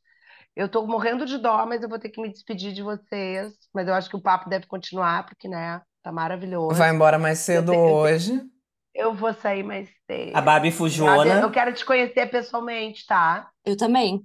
Eu tô morrendo de dó, mas eu vou ter que me despedir de vocês. Mas eu acho que o papo deve continuar, porque, né, tá maravilhoso. Vai embora mais cedo Eu tenho- hoje. Eu vou sair mais cedo. A Barbie Gabi, Fujona. eu quero te conhecer pessoalmente, tá? Eu também.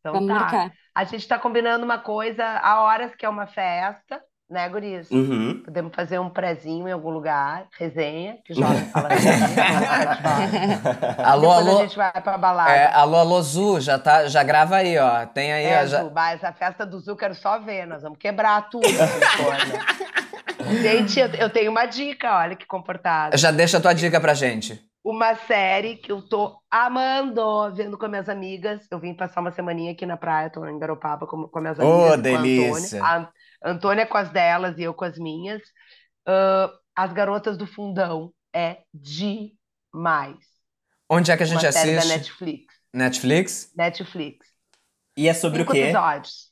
Então Vamos tá. marcar. A gente tá combinando uma coisa há horas que é uma festa, né, Guris? Uhum. Podemos fazer um prezinho em algum lugar, resenha, que jovem fala resenha, não fala Alô, Depois alô. a gente vai pra balada. É, alô, alô, Zu, já, tá, já grava aí, ó. Tem aí, É, ó, já- essa festa do Zu quero só ver, nós vamos quebrar tudo. Gente, eu, eu tenho uma dica, olha que comportada. já deixa a tua dica pra gente. Uma série que eu tô amando, vendo com minhas amigas. Eu vim passar uma semaninha aqui na praia, tô em Garopaba com, com minhas amigas. e com a delícia. Antônia. A Antônia com as delas e eu com as minhas. Ah, as Garotas do Fundão é demais. Onde é que a gente Uma série da assiste? Netflix. Netflix? Netflix. E é sobre cinco o quê? episódios.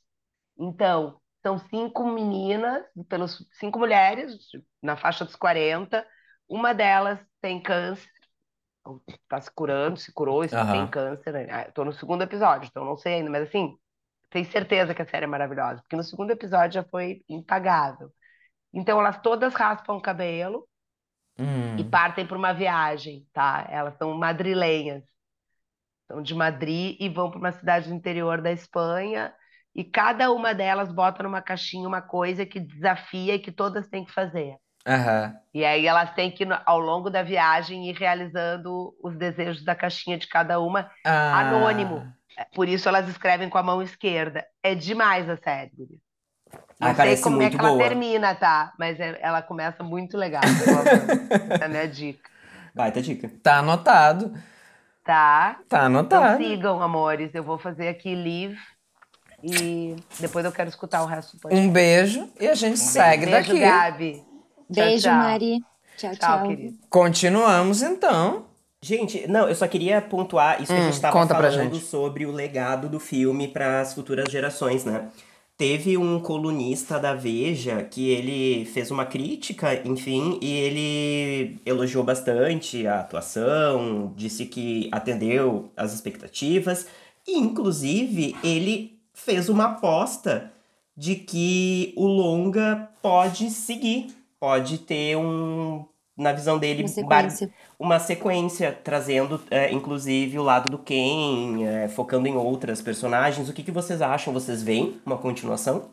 Então, são cinco meninas, pelos cinco mulheres, na faixa dos 40. Uma delas tem câncer, ou tá se curando, se curou, e Aham. tem câncer. né? Ah, Tô no segundo episódio, então não sei ainda, mas assim, tenho certeza que a série é maravilhosa, porque no segundo episódio já foi impagável. Então, elas todas raspam o cabelo Hum. e partem para uma viagem, tá? Elas são madrilenhas. São de Madrid e vão para uma cidade do interior da Espanha. E cada uma delas bota numa caixinha uma coisa que desafia e que todas têm que fazer. Aham. E aí elas têm que, ao longo da viagem, ir realizando os desejos da caixinha de cada uma. Ah. Anônimo. Por isso elas escrevem com a mão esquerda. É demais a série. Ah, Não sei parece como é que ela boa. termina, tá? Mas é- ela começa muito legal. É a minha dica. Baita dica. Tá anotado. Tá? Tá Então anotado. sigam, amores. Eu vou fazer aqui live e depois eu quero escutar o resto do podcast. Um beijo e a gente segue Beijo, daqui. Gabi. Tchau, Beijo, tchau. Mari. Tchau, Tchau, tchau. querido. Continuamos então. Gente, não, eu só queria pontuar isso que a Hum, gente estava falando gente. sobre o legado do filme para as futuras gerações, né? Teve um colunista da Veja que ele fez uma crítica, enfim, e ele elogiou bastante a atuação, disse que atendeu às expectativas, e inclusive ele fez uma aposta de que o longa pode seguir, pode ter um, na visão dele, Uma sequência. uma sequência, trazendo é, inclusive o lado do Ken, é, focando em outras personagens. O que, que vocês acham? Vocês veem uma continuação?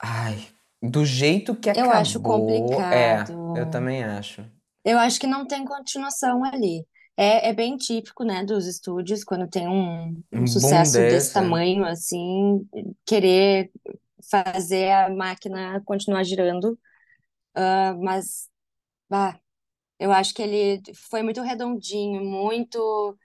Ai, do jeito que Eu acabou. acho complicado. É, eu também acho. Eu acho que não tem continuação ali. É, é bem típico, né, dos estúdios, quando tem um, Um um sucesso desse, desse tamanho, assim, querer fazer a máquina continuar girando. Ah, mas, bah, eu acho que ele foi muito redondinho, muito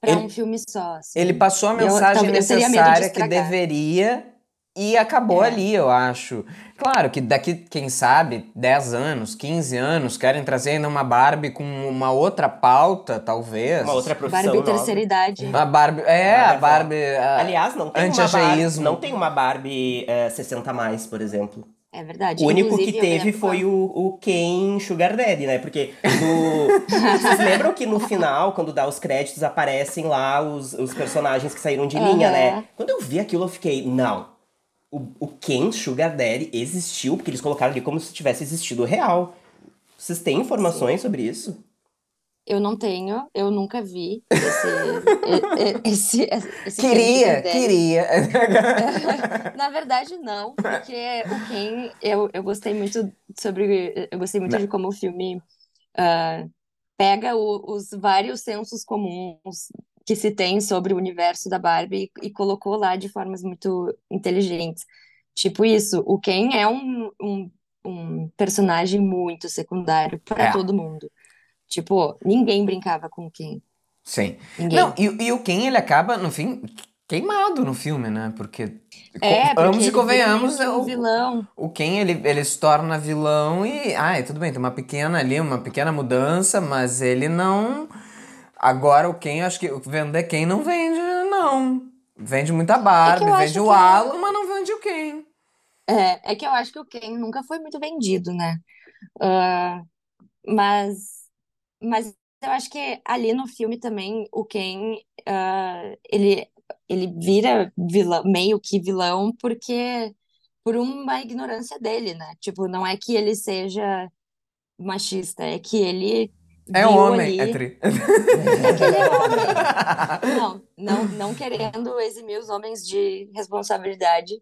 para um filme só, assim. Ele passou a mensagem eu necessária que deveria E acabou É. ali, eu acho. Claro que daqui, quem sabe, 10 anos, 15 anos, querem trazer ainda uma Barbie com uma outra pauta, talvez. Uma outra profissão Barbie nova. terceira idade. A Barbie. É, a Barbie. a- Aliás, não tem, uma Barbie, não tem uma Barbie é, 60 a mais, por exemplo. É verdade. O único que teve foi o, o Ken Sugar Daddy, né? Porque no... vocês lembram que no final, quando dá os créditos, aparecem lá os, os personagens que saíram de linha, né? Quando eu vi aquilo, eu fiquei, não. O, o Ken Sugar Daddy existiu, porque eles colocaram ali como se tivesse existido real. Vocês têm informações sobre isso? Eu não tenho, eu nunca vi esse. esse, esse Queria, queria. Na verdade, não, porque o Ken, eu, eu gostei muito sobre. Eu gostei muito de como o filme ah, pega o- os vários sensos comuns que se tem sobre o universo da Barbie e, e colocou lá de formas muito inteligentes. Tipo isso, o Ken é um, um, um personagem muito secundário para É. todo mundo. Tipo, ninguém brincava com o Ken. Sim. Ninguém. Não, e, e o Ken, ele acaba, no fim, queimado no filme, né? Porque. É, porque Vamos e convenhamos, que um o, vilão. o Ken, ele, ele se torna vilão e. Ai, tudo bem, tem uma pequena ali, uma pequena mudança, mas ele não. Agora o Ken, eu acho que vender Ken não vende, não. Vende muita Barbie, eu vende o que- Alan, mas não vende o Ken. É, é que eu acho que o Ken nunca foi muito vendido, né? Ah, mas, mas eu acho que ali no filme também o Ken ah, ele, ele vira vilão, meio que vilão porque por uma ignorância dele, né? Tipo, não é que ele seja machista, é que ele É homem, ali- é tri. é que ele é homem. Não, não, não querendo eximir os homens de responsabilidade,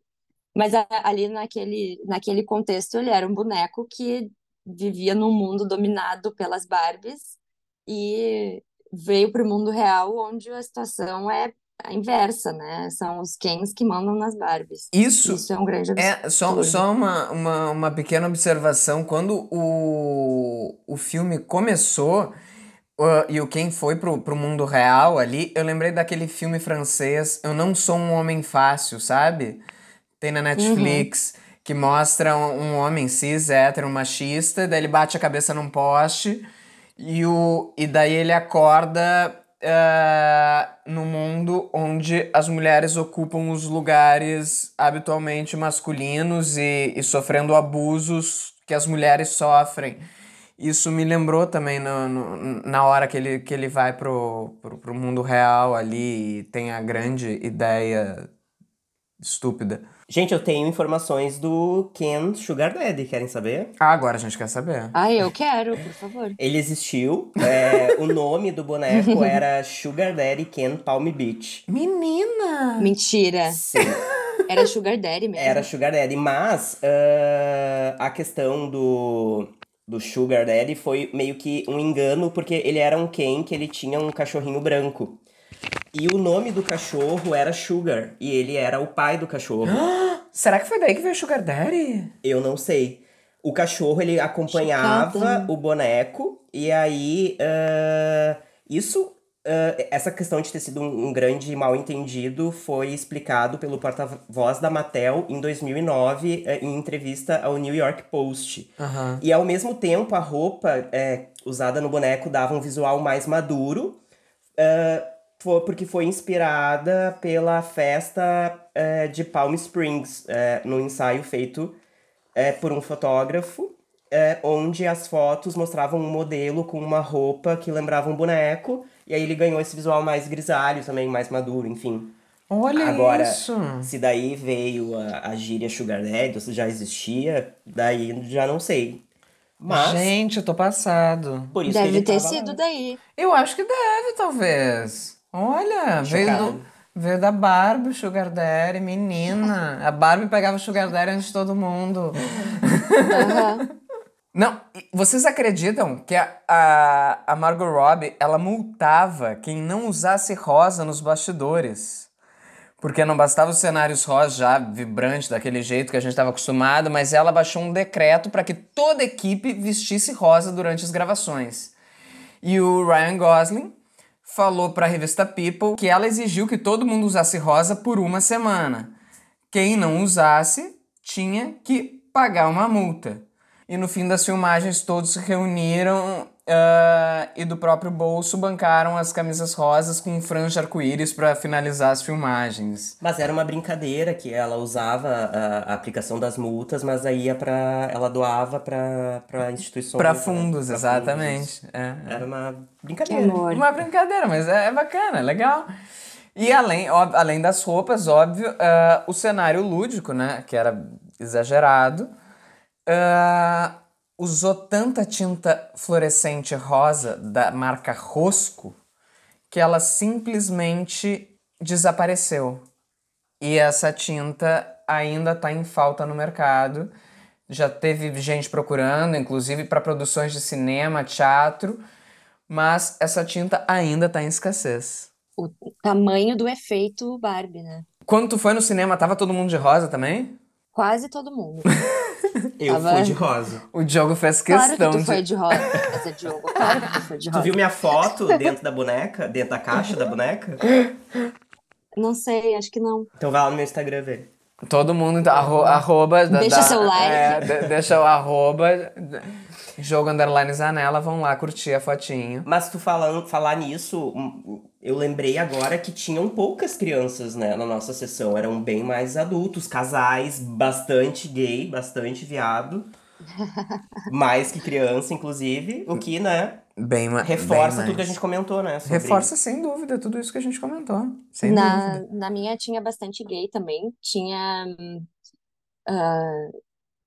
mas ali naquele, naquele contexto ele era um boneco que vivia num mundo dominado pelas Barbies e veio para o mundo real onde a situação é a inversa, né? São os Kens que mandam nas Barbies. Isso Isso é um grande absurdo. É, só, só uma, uma, uma pequena observação. Quando o, o filme começou uh, e o Ken foi pro, pro mundo real ali, eu lembrei daquele filme francês Eu Não Sou um Homem Fácil, sabe? Tem na Netflix, que mostra um, um homem cis, hétero, machista, daí ele bate a cabeça num poste e, o, e daí ele acorda ah, no mundo onde as mulheres ocupam os lugares habitualmente masculinos e, e sofrendo abusos que as mulheres sofrem. Isso me lembrou também no, no- na hora que ele, que ele vai pro, pro, pro mundo real ali e tem a grande ideia estúpida. Gente, eu tenho informações do Ken Sugar Daddy, querem saber? Ah, agora a gente quer saber. Ai, eu quero, por favor. Ele existiu, é, o nome do boneco era Sugar Daddy Ken Palm Beach. Menina! Mentira. Sim, Era Sugar Daddy mesmo. era Sugar Daddy, mas ah, a questão do, do Sugar Daddy foi meio que um engano, porque ele era um Ken que ele tinha um cachorrinho branco. E o nome do cachorro era Sugar, e ele era o pai do cachorro. Será que foi daí que veio o Sugar Daddy? Eu não sei. O cachorro, ele acompanhava Chocada. o boneco, e aí, ah, isso, ah, essa questão de ter sido um, um grande mal entendido foi explicado pelo porta-voz da Mattel em 2009, eh, em entrevista ao New York Post. Aham. E ao mesmo tempo, a roupa usada no boneco dava um visual mais maduro, ah, fo- porque foi inspirada pela festa eh, de Palm Springs, eh, no ensaio feito eh, por um fotógrafo, eh, onde as fotos mostravam um modelo com uma roupa que lembrava um boneco, e aí ele ganhou esse visual mais grisalho também, mais maduro, enfim. Olha Agora, isso! Se daí veio a, a gíria Sugar Daddy, ou se já existia, daí já não sei. Mas, Gente, eu tô passado. por isso que Deve ele ter tava sido daí. Eu acho que deve, talvez. Olha, veio, do- veio da Barbie, Sugar Daddy, menina. A Barbie pegava Sugar Daddy antes de todo mundo. Aham. Não, vocês acreditam que a, a, a Margot Robbie, ela multava quem não usasse rosa nos bastidores? Porque não bastava os cenários rosa já vibrantes, daquele jeito que a gente estava acostumado, mas ela baixou um decreto para que toda a equipe vestisse rosa durante as gravações. E o Ryan Gosling falou para a revista People que ela exigiu que todo mundo usasse rosa por uma semana. quem não usasse tinha que pagar uma multa. E no fim das filmagens todos se reuniram uh, e do próprio bolso bancaram as camisas rosas com franja arco-íris para finalizar as filmagens. Mas era uma brincadeira que ela usava a, a aplicação das multas, mas aí ia para ela doava para instituições. Para né? fundos, Pra exatamente. fundos. É, é. Era uma brincadeira. Uma brincadeira, mas é, é bacana, é legal. E além, ó- além das roupas, óbvio, ah, o cenário lúdico, né? Que era exagerado. ah, usou tanta tinta fluorescente rosa da marca Rosco que ela simplesmente desapareceu. E essa tinta ainda está em falta no mercado. Já teve gente procurando, inclusive para produções de cinema, teatro, mas essa tinta ainda está em escassez. O tamanho do efeito Barbie, né? Quando tu foi no cinema, tava todo mundo de rosa também? Quase todo mundo. Eu Tava- fui de rosa. O Diogo fez Claro que questão tu de. foi de rosa, essa Diogo. Claro que tu foi de Tu rosa. viu minha foto dentro da boneca? Dentro da caixa da boneca? Não sei, acho que não. Então vai lá no meu Instagram ver. Todo mundo, então, arro, arroba. da- Deixa da- seu like. é, de- deixa o arroba. Jogo underline Zanella, vão lá curtir a fotinho. Mas tu falando, falar nisso, hum, eu lembrei agora que tinham poucas crianças, né, na nossa sessão. Eram bem mais adultos, casais, bastante gay, bastante viado. mais que criança, inclusive. O que, né, Bem, bem reforça mais. tudo que a gente comentou, né? sobre- Reforça sem dúvida tudo isso que a gente comentou. Sem Na, dúvida. na minha tinha bastante gay também. Tinha. ah,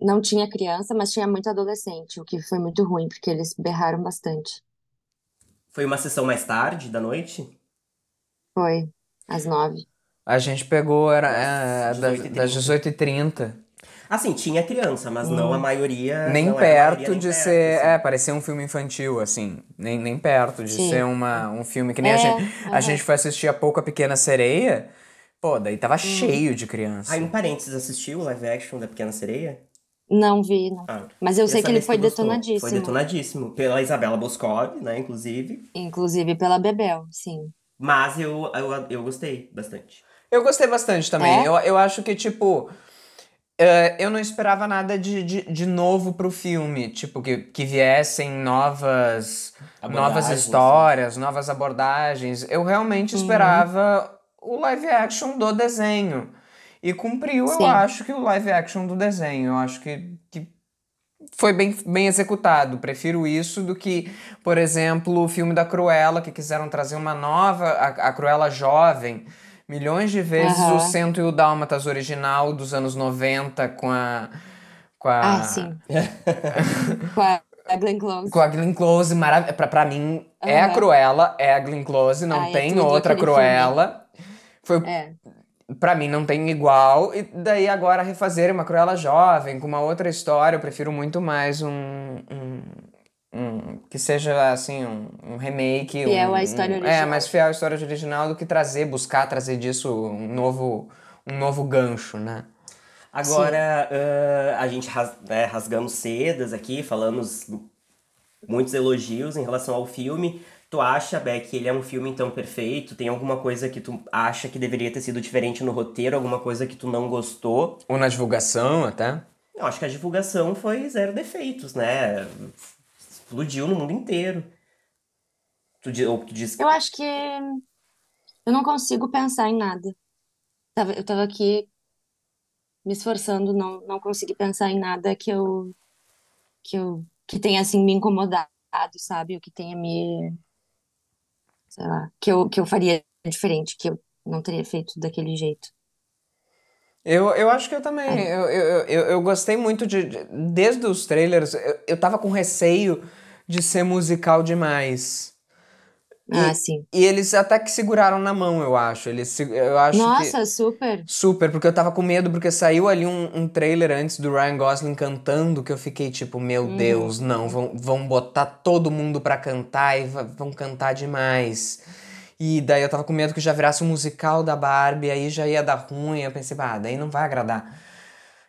não tinha criança, mas tinha muito adolescente, o que foi muito ruim, porque eles berraram bastante. Foi uma sessão mais tarde da noite? Foi, às nove. A gente pegou, era é, das, 18h30. das 18h30. Assim, tinha criança, mas não a maioria. Nem a maioria, perto nem de perto, ser. assim. É, parecia um filme infantil, assim. Nem, nem perto de Sim. ser uma, um filme que nem a É, gente. A gente foi assistir a pouco a Pequena Sereia. Pô, daí Hum. tava cheio de criança. Ah, em parênteses, assistiu o live action da Pequena Sereia? Não vi, não. Ah, Mas eu sei que ele foi detonadíssimo. Foi detonadíssimo. Pela Isabela Boscov, né, inclusive. Inclusive pela Bebel, sim. Mas eu, eu, eu gostei bastante. Eu gostei bastante também. É? Eu, eu acho que, tipo. eh, eu não esperava nada de, de, de novo pro filme. Tipo, que, que viessem novas, novas Abordagens, histórias, novas abordagens. Eu realmente Uhum. esperava o live action do desenho. E cumpriu, eu Sim. acho, que o live action do desenho. Eu acho que, que foi bem, bem executado. Prefiro isso do que, por exemplo, o filme da Cruella, que quiseram trazer uma nova, a, a Cruella jovem. Milhões de vezes Aham. o Cento e o Dálmatas original dos anos 90 com a. Com a, Ah, sim. Com a, a Glenn Close. Com a Glenn Close, marav pra, pra mim, é a. Cruella, é a Glenn Close, não Ah, é tem outra Cruella. Foi É. Pra mim não tem igual, e daí agora refazer uma Cruella jovem, com uma outra história, eu prefiro muito mais um. um, um- que seja assim, um, um remake. Fiel um, à história um- É, original. mais fiel à história original do que trazer, buscar trazer disso um novo, um novo gancho, né? Agora, ah, a gente ras- né, rasgando sedas aqui, falamos muitos elogios em relação ao filme. Tu acha, Beck, que ele é um filme então perfeito? Tem alguma coisa que tu acha que deveria ter sido diferente no roteiro? Alguma coisa que tu não gostou? Ou na divulgação até. Eu acho que a divulgação foi zero defeitos, né? Explodiu no mundo inteiro. Tu, ou tu disse que Eu acho que eu não consigo pensar em nada. Eu tava aqui me esforçando, não, não consegui pensar em nada que eu, que eu, que tenha assim me incomodado, sabe? O que tenha me, sei lá, que eu, que eu faria diferente, que eu não teria feito daquele jeito. Eu, eu acho que eu também. Eu, eu, eu, eu gostei muito de, de- Desde os trailers, eu, eu tava com receio de ser musical demais. Ah, sim. E eles até que seguraram na mão, eu acho. Eles, eu acho que. Nossa, super. Super, porque eu tava com medo, porque saiu ali um, um trailer antes do Ryan Gosling cantando, que eu fiquei tipo, meu Uhum. Deus, não, vão, vão botar todo mundo pra cantar e vão cantar demais. E daí eu tava com medo que já virasse um musical da Barbie, aí já ia dar ruim, eu pensei, ah, daí não vai agradar.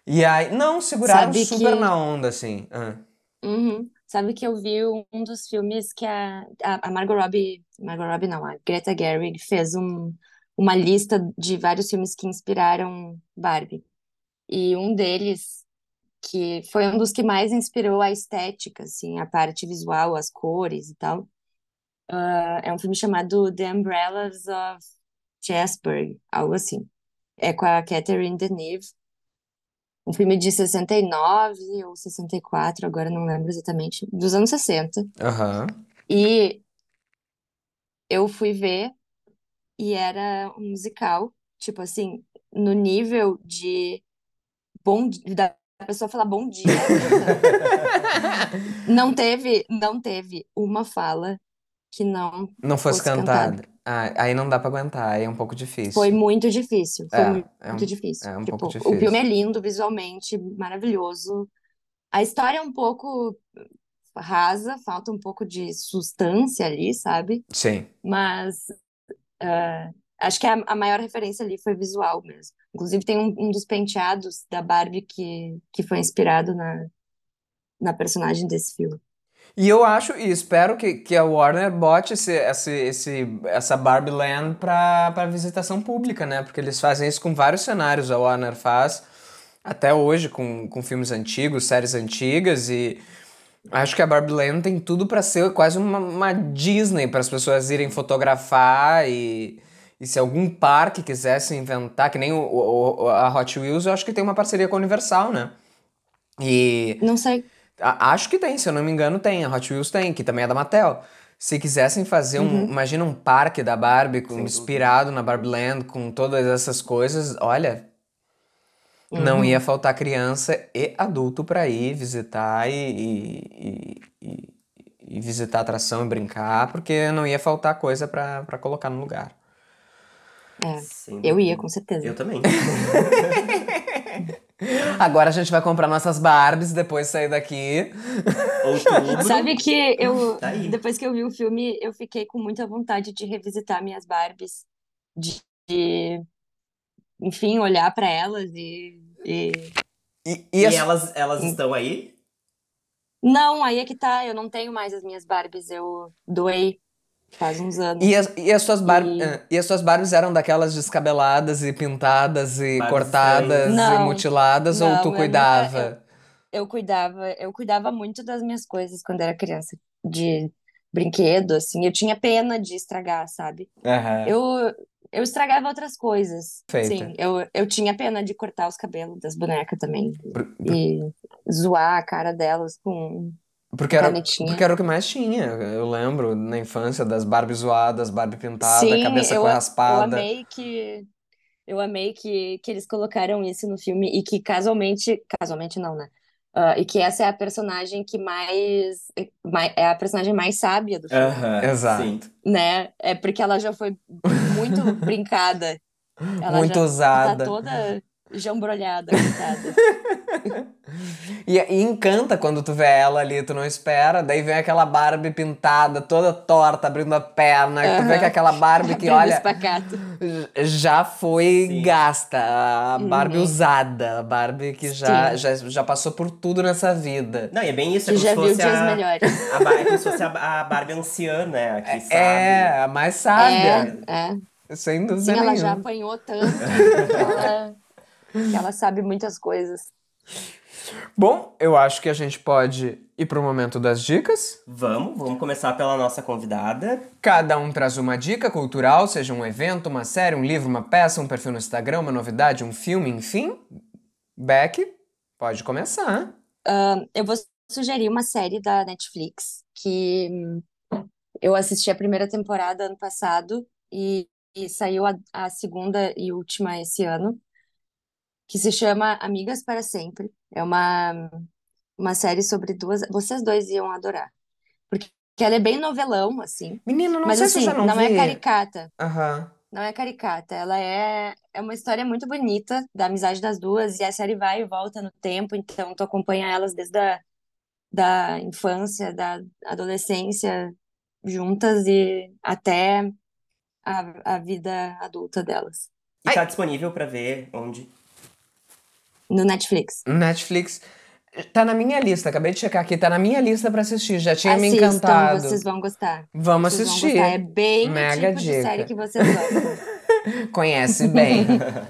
E aí, não, seguraram Sabe super que- na onda, assim. ah. Uhum. Sabe que eu vi um dos filmes que a, a, Margot Robbie, Margot Robbie não, a Greta Gerwig fez um, uma lista de vários filmes que inspiraram Barbie. E um deles, que foi um dos que mais inspirou a estética, assim, a parte visual, as cores e tal, uh, é um filme chamado The Umbrellas of Jasper, algo assim. É com a Catherine Deneuve. Um filme de 69 ou 64, agora não lembro exatamente, dos anos 60. Aham. E eu fui ver e era um musical, tipo assim, no nível de bom da pessoa falar bom dia. não teve, não teve uma fala que não Não fosse fosse cantada. Ah, aí não dá pra aguentar, aí é um pouco difícil. Foi muito difícil, foi É, muito é um- difícil. é um Tipo, pouco o difícil. filme é lindo visualmente, maravilhoso. A história é um pouco rasa, falta um pouco de substância ali, sabe? Sim. Mas ah, acho que a, a maior referência ali foi visual mesmo. Inclusive tem um, um dos penteados da Barbie que, que foi inspirado na, na personagem desse filme. E eu acho e espero que, que a Warner bote esse, esse, esse, essa Barbie Land pra visitação pública, né? Porque eles fazem isso com vários cenários. A Warner faz até hoje com, com filmes antigos, séries antigas e acho que a Barbie Land tem tudo pra ser quase uma, uma Disney para as pessoas irem fotografar e, e se algum parque quisesse inventar, que nem o- o- a Hot Wheels, eu acho que tem uma parceria com a Universal, né? E Não sei. A- Acho que tem, se eu não me engano, tem. A Hot Wheels tem, que também é da Mattel. Se quisessem fazer um. Imagina um parque da Barbie com- inspirado na Barbie Land, com todas essas coisas, olha. Não ia faltar criança e adulto pra ir visitar e, e, e- e- visitar a atração e brincar, porque não ia faltar coisa pra pra colocar no lugar. É, Sem eu ia, com certeza. Eu também. Agora a gente vai comprar nossas Barbies depois de sair daqui. Outubro. Sabe que eu, Tá depois que eu vi o filme, eu fiquei com muita vontade de revisitar minhas Barbies, de, de, enfim, olhar pra elas e, e... E, E e as- elas, elas estão aí? Não, aí é que tá, eu não tenho mais as minhas Barbies, eu doei faz uns anos. E as, e as suas bar... E- e as suas Barbies eram daquelas descabeladas e pintadas e Barbies cortadas e Não, mutiladas ou não, tu eu cuidava? Eu cuidava, eu cuidava muito das minhas coisas quando era criança, de brinquedo, assim, eu tinha pena de estragar, sabe? Aham. Eu, eu estragava outras coisas. Feita. Sim, eu, eu tinha pena de cortar os cabelos das bonecas também. Por- E zoar a cara delas com. Porque era, canetinha. porque era o que mais tinha. Eu lembro na infância das Barbie zoadas, Barbie pintada, Sim, cabeça eu, com eu raspada. amei que. Eu amei que, que eles colocaram isso no filme e que casualmente. Casualmente não, né? Ah, e que essa é a personagem que mais, mai- É a personagem mais sábia do filme. Exato. Sim. né? É porque ela já foi muito brincada. Ela Muito já usada. tá toda jambrolhada, coitada. E, e encanta quando tu vê ela ali, tu não espera, daí vem aquela Barbie pintada, toda torta, abrindo a perna, tu vê que aquela Barbie que, olha, espacato. já foi Sim. gasta, a Barbie Uhum. usada, a Barbie que já, Sim. já, já passou por tudo nessa vida. Não, e é bem isso, é Que como já se viu fosse dias a, melhores. a, Bar- é como se fosse a, a Barbie anciã, né? Que sabe. É, a mais sábia, É, é. sem Sim, dúvida ela já nenhuma. apanhou tanto ela, ela sabe muitas coisas. Bom, eu acho que a gente pode ir pro momento das dicas. Vamos, vamos começar pela nossa convidada. Cada um traz uma dica cultural, seja um evento, uma série, um livro, uma peça, um perfil no Instagram, uma novidade, um filme, enfim. Beck, pode começar. Eu vou sugerir uma série da Netflix que hum, eu assisti a primeira temporada ano passado e, e saiu a, a segunda e última esse ano, que se chama Amigas para Sempre. É uma, uma série sobre duas. Vocês dois iam adorar. Porque ela é bem novelão, assim. Menino, não Mas sei assim, se já não, não é caricata. Aham. Não é caricata, ela é, é uma história muito bonita da amizade das duas e a série vai e volta no tempo, então tu acompanha elas desde a da infância, da adolescência juntas e até a, a vida adulta delas E tá disponível pra ver onde? No Netflix. Netflix. Tá na minha lista, acabei de checar aqui, tá na minha lista pra assistir, já tinha me Assistam, encantado. vocês vão gostar. Vamos Vocês vão assistir. gostar, é bem o Mega tipo de dica. série que vocês gostam. Conhece bem.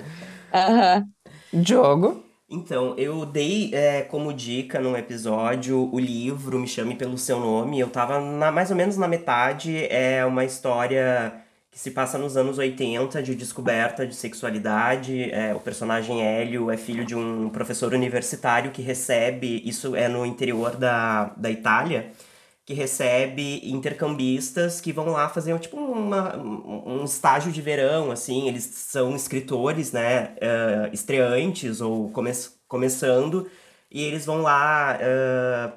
Aham. Diogo? Então, eu dei é, como dica num episódio o livro Me Chame Pelo Seu Nome. Eu tava na- mais ou menos na metade. É uma história que se passa nos anos 80 de descoberta de sexualidade. É, o personagem Hélio é filho de um professor universitário que recebe, isso é no interior da, da Itália, que recebe intercambistas que vão lá fazer tipo uma, um estágio de verão, assim, eles são escritores, né, eh, estreantes ou come começando, e eles vão lá, eh,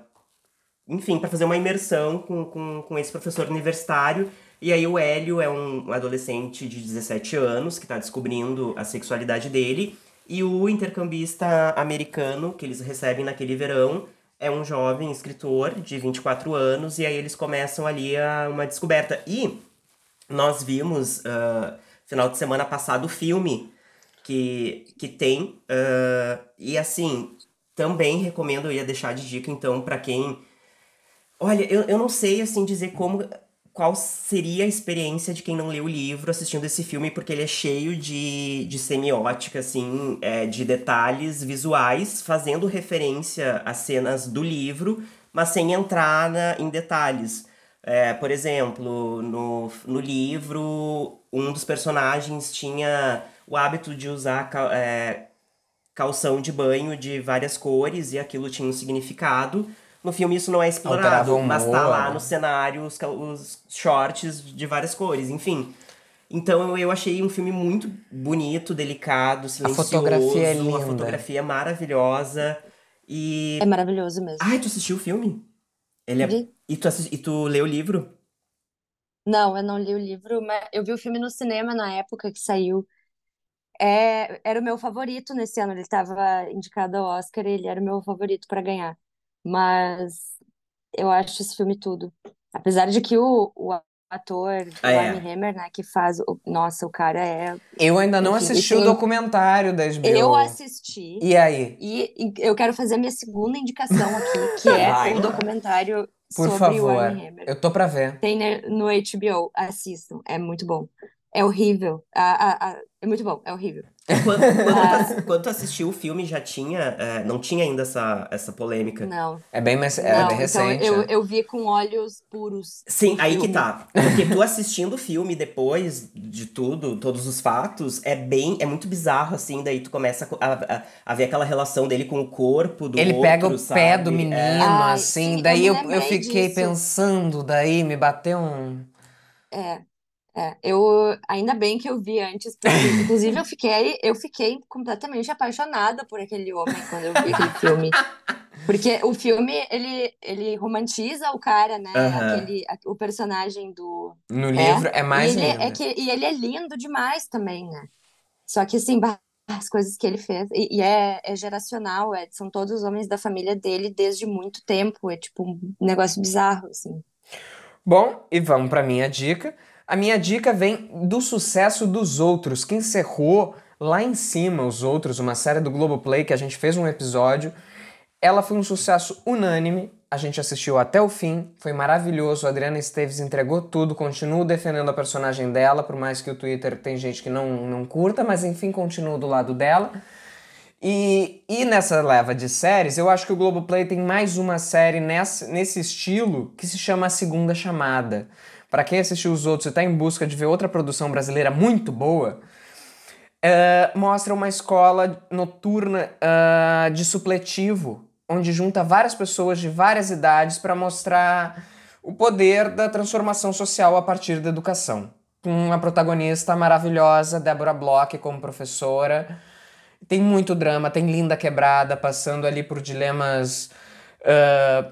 enfim, para fazer uma imersão com, com, com esse professor universitário, e aí o Hélio é um adolescente de 17 anos que está descobrindo a sexualidade dele, e o intercambista americano que eles recebem naquele verão é um jovem escritor de 24 anos, e aí eles começam ali a uma descoberta. E nós vimos, ah, final de semana passado, o filme que, que tem, ah, e assim, também recomendo, eu ia deixar de dica, então, para quem. Olha, eu, eu não sei, assim, dizer como. Qual seria a experiência de quem não leu o livro assistindo esse filme, porque ele é cheio de, de semiótica, assim, é, de detalhes visuais, fazendo referência às cenas do livro, mas sem entrar na, em detalhes. É, por exemplo, no, no livro, um dos personagens tinha o hábito de usar cal- é, calção de banho de várias cores e aquilo tinha um significado. No filme isso não é explorado, mas tá lá no cenário os, os shorts de várias cores, enfim. Então eu achei um filme muito bonito, delicado, silencioso. fotografia é A linda. fotografia é maravilhosa. E. É maravilhoso mesmo. Ai, tu assistiu o filme? Ele é... E, tu assis- e tu leu o livro? Não, eu não li o livro, mas eu vi o filme no cinema na época que saiu. É, era o meu favorito nesse ano. Ele estava indicado ao Oscar e ele era o meu favorito para ganhar. Mas eu acho esse filme tudo. Apesar de que o, o ator, o Ah, é. Armie Hammer, né, que faz. O, nossa, o cara é. Eu ainda não Enfim, assisti e o tem- documentário da HBO. Eu assisti. E aí? E, e eu quero fazer a minha segunda indicação aqui, que é um lá. documentário Por sobre o favor. Armie Hammer. Eu tô pra ver. Tem ne- no HBO, assistam, é muito bom. É horrível. A- a- a- é muito bom, é horrível. Quando, quando, Ah. tu, assi- quando tu assistiu o filme, já tinha. é, não tinha ainda essa, essa polêmica. Não, É bem, mais, é não. bem Então recente. eu, é. eu vi com olhos puros. Sim, aí que filme. tá. Porque tu assistindo o filme depois de tudo, todos os fatos, é bem. É muito bizarro, assim. Daí tu começa a, a, a ver aquela relação dele com o corpo do Ele outro, pega o pé sabe? do menino, É. Ai, assim, sim, daí eu eu, eu fiquei disso. pensando, daí me bateu um. É, é. Eu ainda bem que eu vi antes, porque, inclusive eu fiquei, eu fiquei completamente apaixonada por aquele homem quando eu vi aquele filme. Porque o filme, ele, ele romantiza o cara, né? Aquele, a- o personagem do, No É, livro é mais e ele lindo. é que e ele é lindo demais também, né? Só que assim, as coisas que ele fez e, e é, é geracional, é, são todos os homens da família dele desde muito tempo, é tipo um negócio bizarro, assim. Bom, e vamos para minha dica. A minha dica vem do sucesso dos outros, que encerrou lá em cima os outros, uma série do Globoplay que a gente fez um episódio. Ela foi um sucesso unânime, a gente assistiu até o fim, foi maravilhoso. A Adriana Esteves entregou tudo, continuo defendendo a personagem dela, por mais que o Twitter tem gente que não, não curta, mas enfim, continuo do lado dela. E, e nessa leva de séries, eu acho que o Globoplay tem mais uma série nesse estilo que se chama A Segunda Chamada. Para quem assistiu os outros e está em busca de ver outra produção brasileira muito boa, é, mostra uma escola noturna ah, de supletivo, onde junta várias pessoas de várias idades para mostrar o poder da transformação social a partir da educação. Uma protagonista maravilhosa, Débora Bloch, como professora. Tem muito drama, tem Linda Quebrada passando ali por dilemas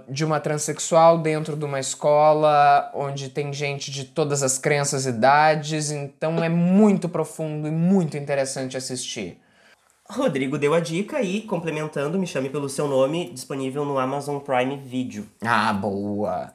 de uma transexual dentro de uma escola onde tem gente de todas as crenças e idades, então é muito profundo e muito interessante assistir. Rodrigo deu a dica e, complementando, me chame pelo seu nome, disponível no Amazon Prime Video. Ah, boa!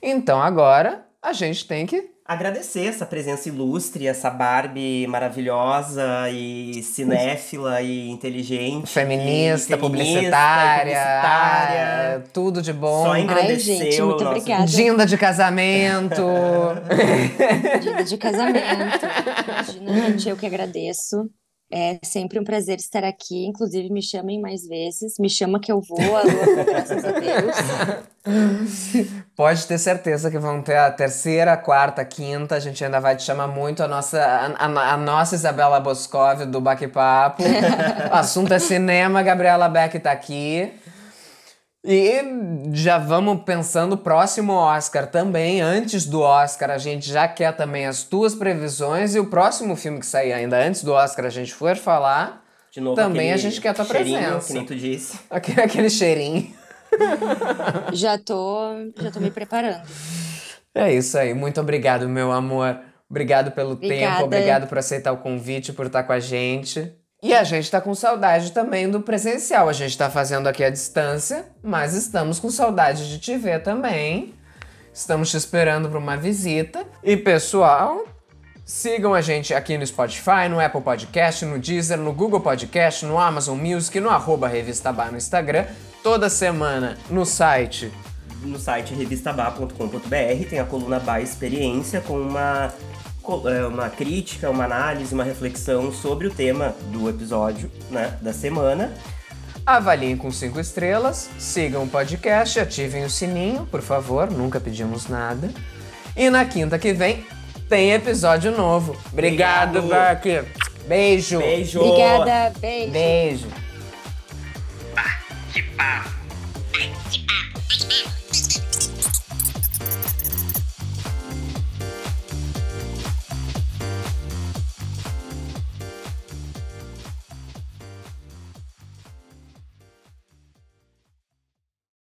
Então agora a gente tem que agradecer essa presença ilustre, essa Barbie maravilhosa e cinéfila e inteligente. Feminista, e feminista, publicitária, e publicitária. ah, tudo de bom. Só Ai, agradecer gente, o muito nosso- obrigada. Dinda de casamento. Dia de casamento. Imagina, gente, eu que agradeço. É sempre um prazer estar aqui. Inclusive, me chamem mais vezes. Me chama que eu vou, alô, graças a Deus. Pode ter certeza que vão ter a terceira, quarta, quinta. A gente ainda vai te chamar muito a nossa, a, a- a nossa Isabela Boscov do Baque Papo. o assunto é cinema, Gabriela Beck tá aqui. E já vamos pensando o próximo Oscar também. Antes do Oscar, a gente já quer também as tuas previsões. E o próximo filme que sair ainda antes do Oscar, a gente for falar. De novo, Também a gente quer a tua presença. Que nem tu disse. Aquele, aquele cheirinho. Já tô, já tô me preparando. É isso aí. Muito obrigado, meu amor. Obrigado pelo tempo, Obrigada. obrigado por aceitar o convite, por estar com a gente. E a gente tá com saudade também do presencial. A gente tá fazendo aqui à distância, mas estamos com saudade de te ver também. Estamos te esperando para uma visita. E pessoal, sigam a gente aqui no Spotify, no Apple Podcast, no Deezer, no Google Podcast, no Amazon Music, no arroba Revista Bar no Instagram. Toda semana no site No site revistabá.com.br tem a coluna Ba Experiência com uma, uma crítica, uma análise, uma reflexão sobre o tema do episódio né, da semana. Avaliem com cinco estrelas, sigam o podcast, ativem o sininho, por favor, nunca pedimos nada. E na quinta que vem tem episódio novo. Obrigado, Obrigado. Beck. Beijo. Beijo! Obrigada, beijo. Beijo. Bah, que papo!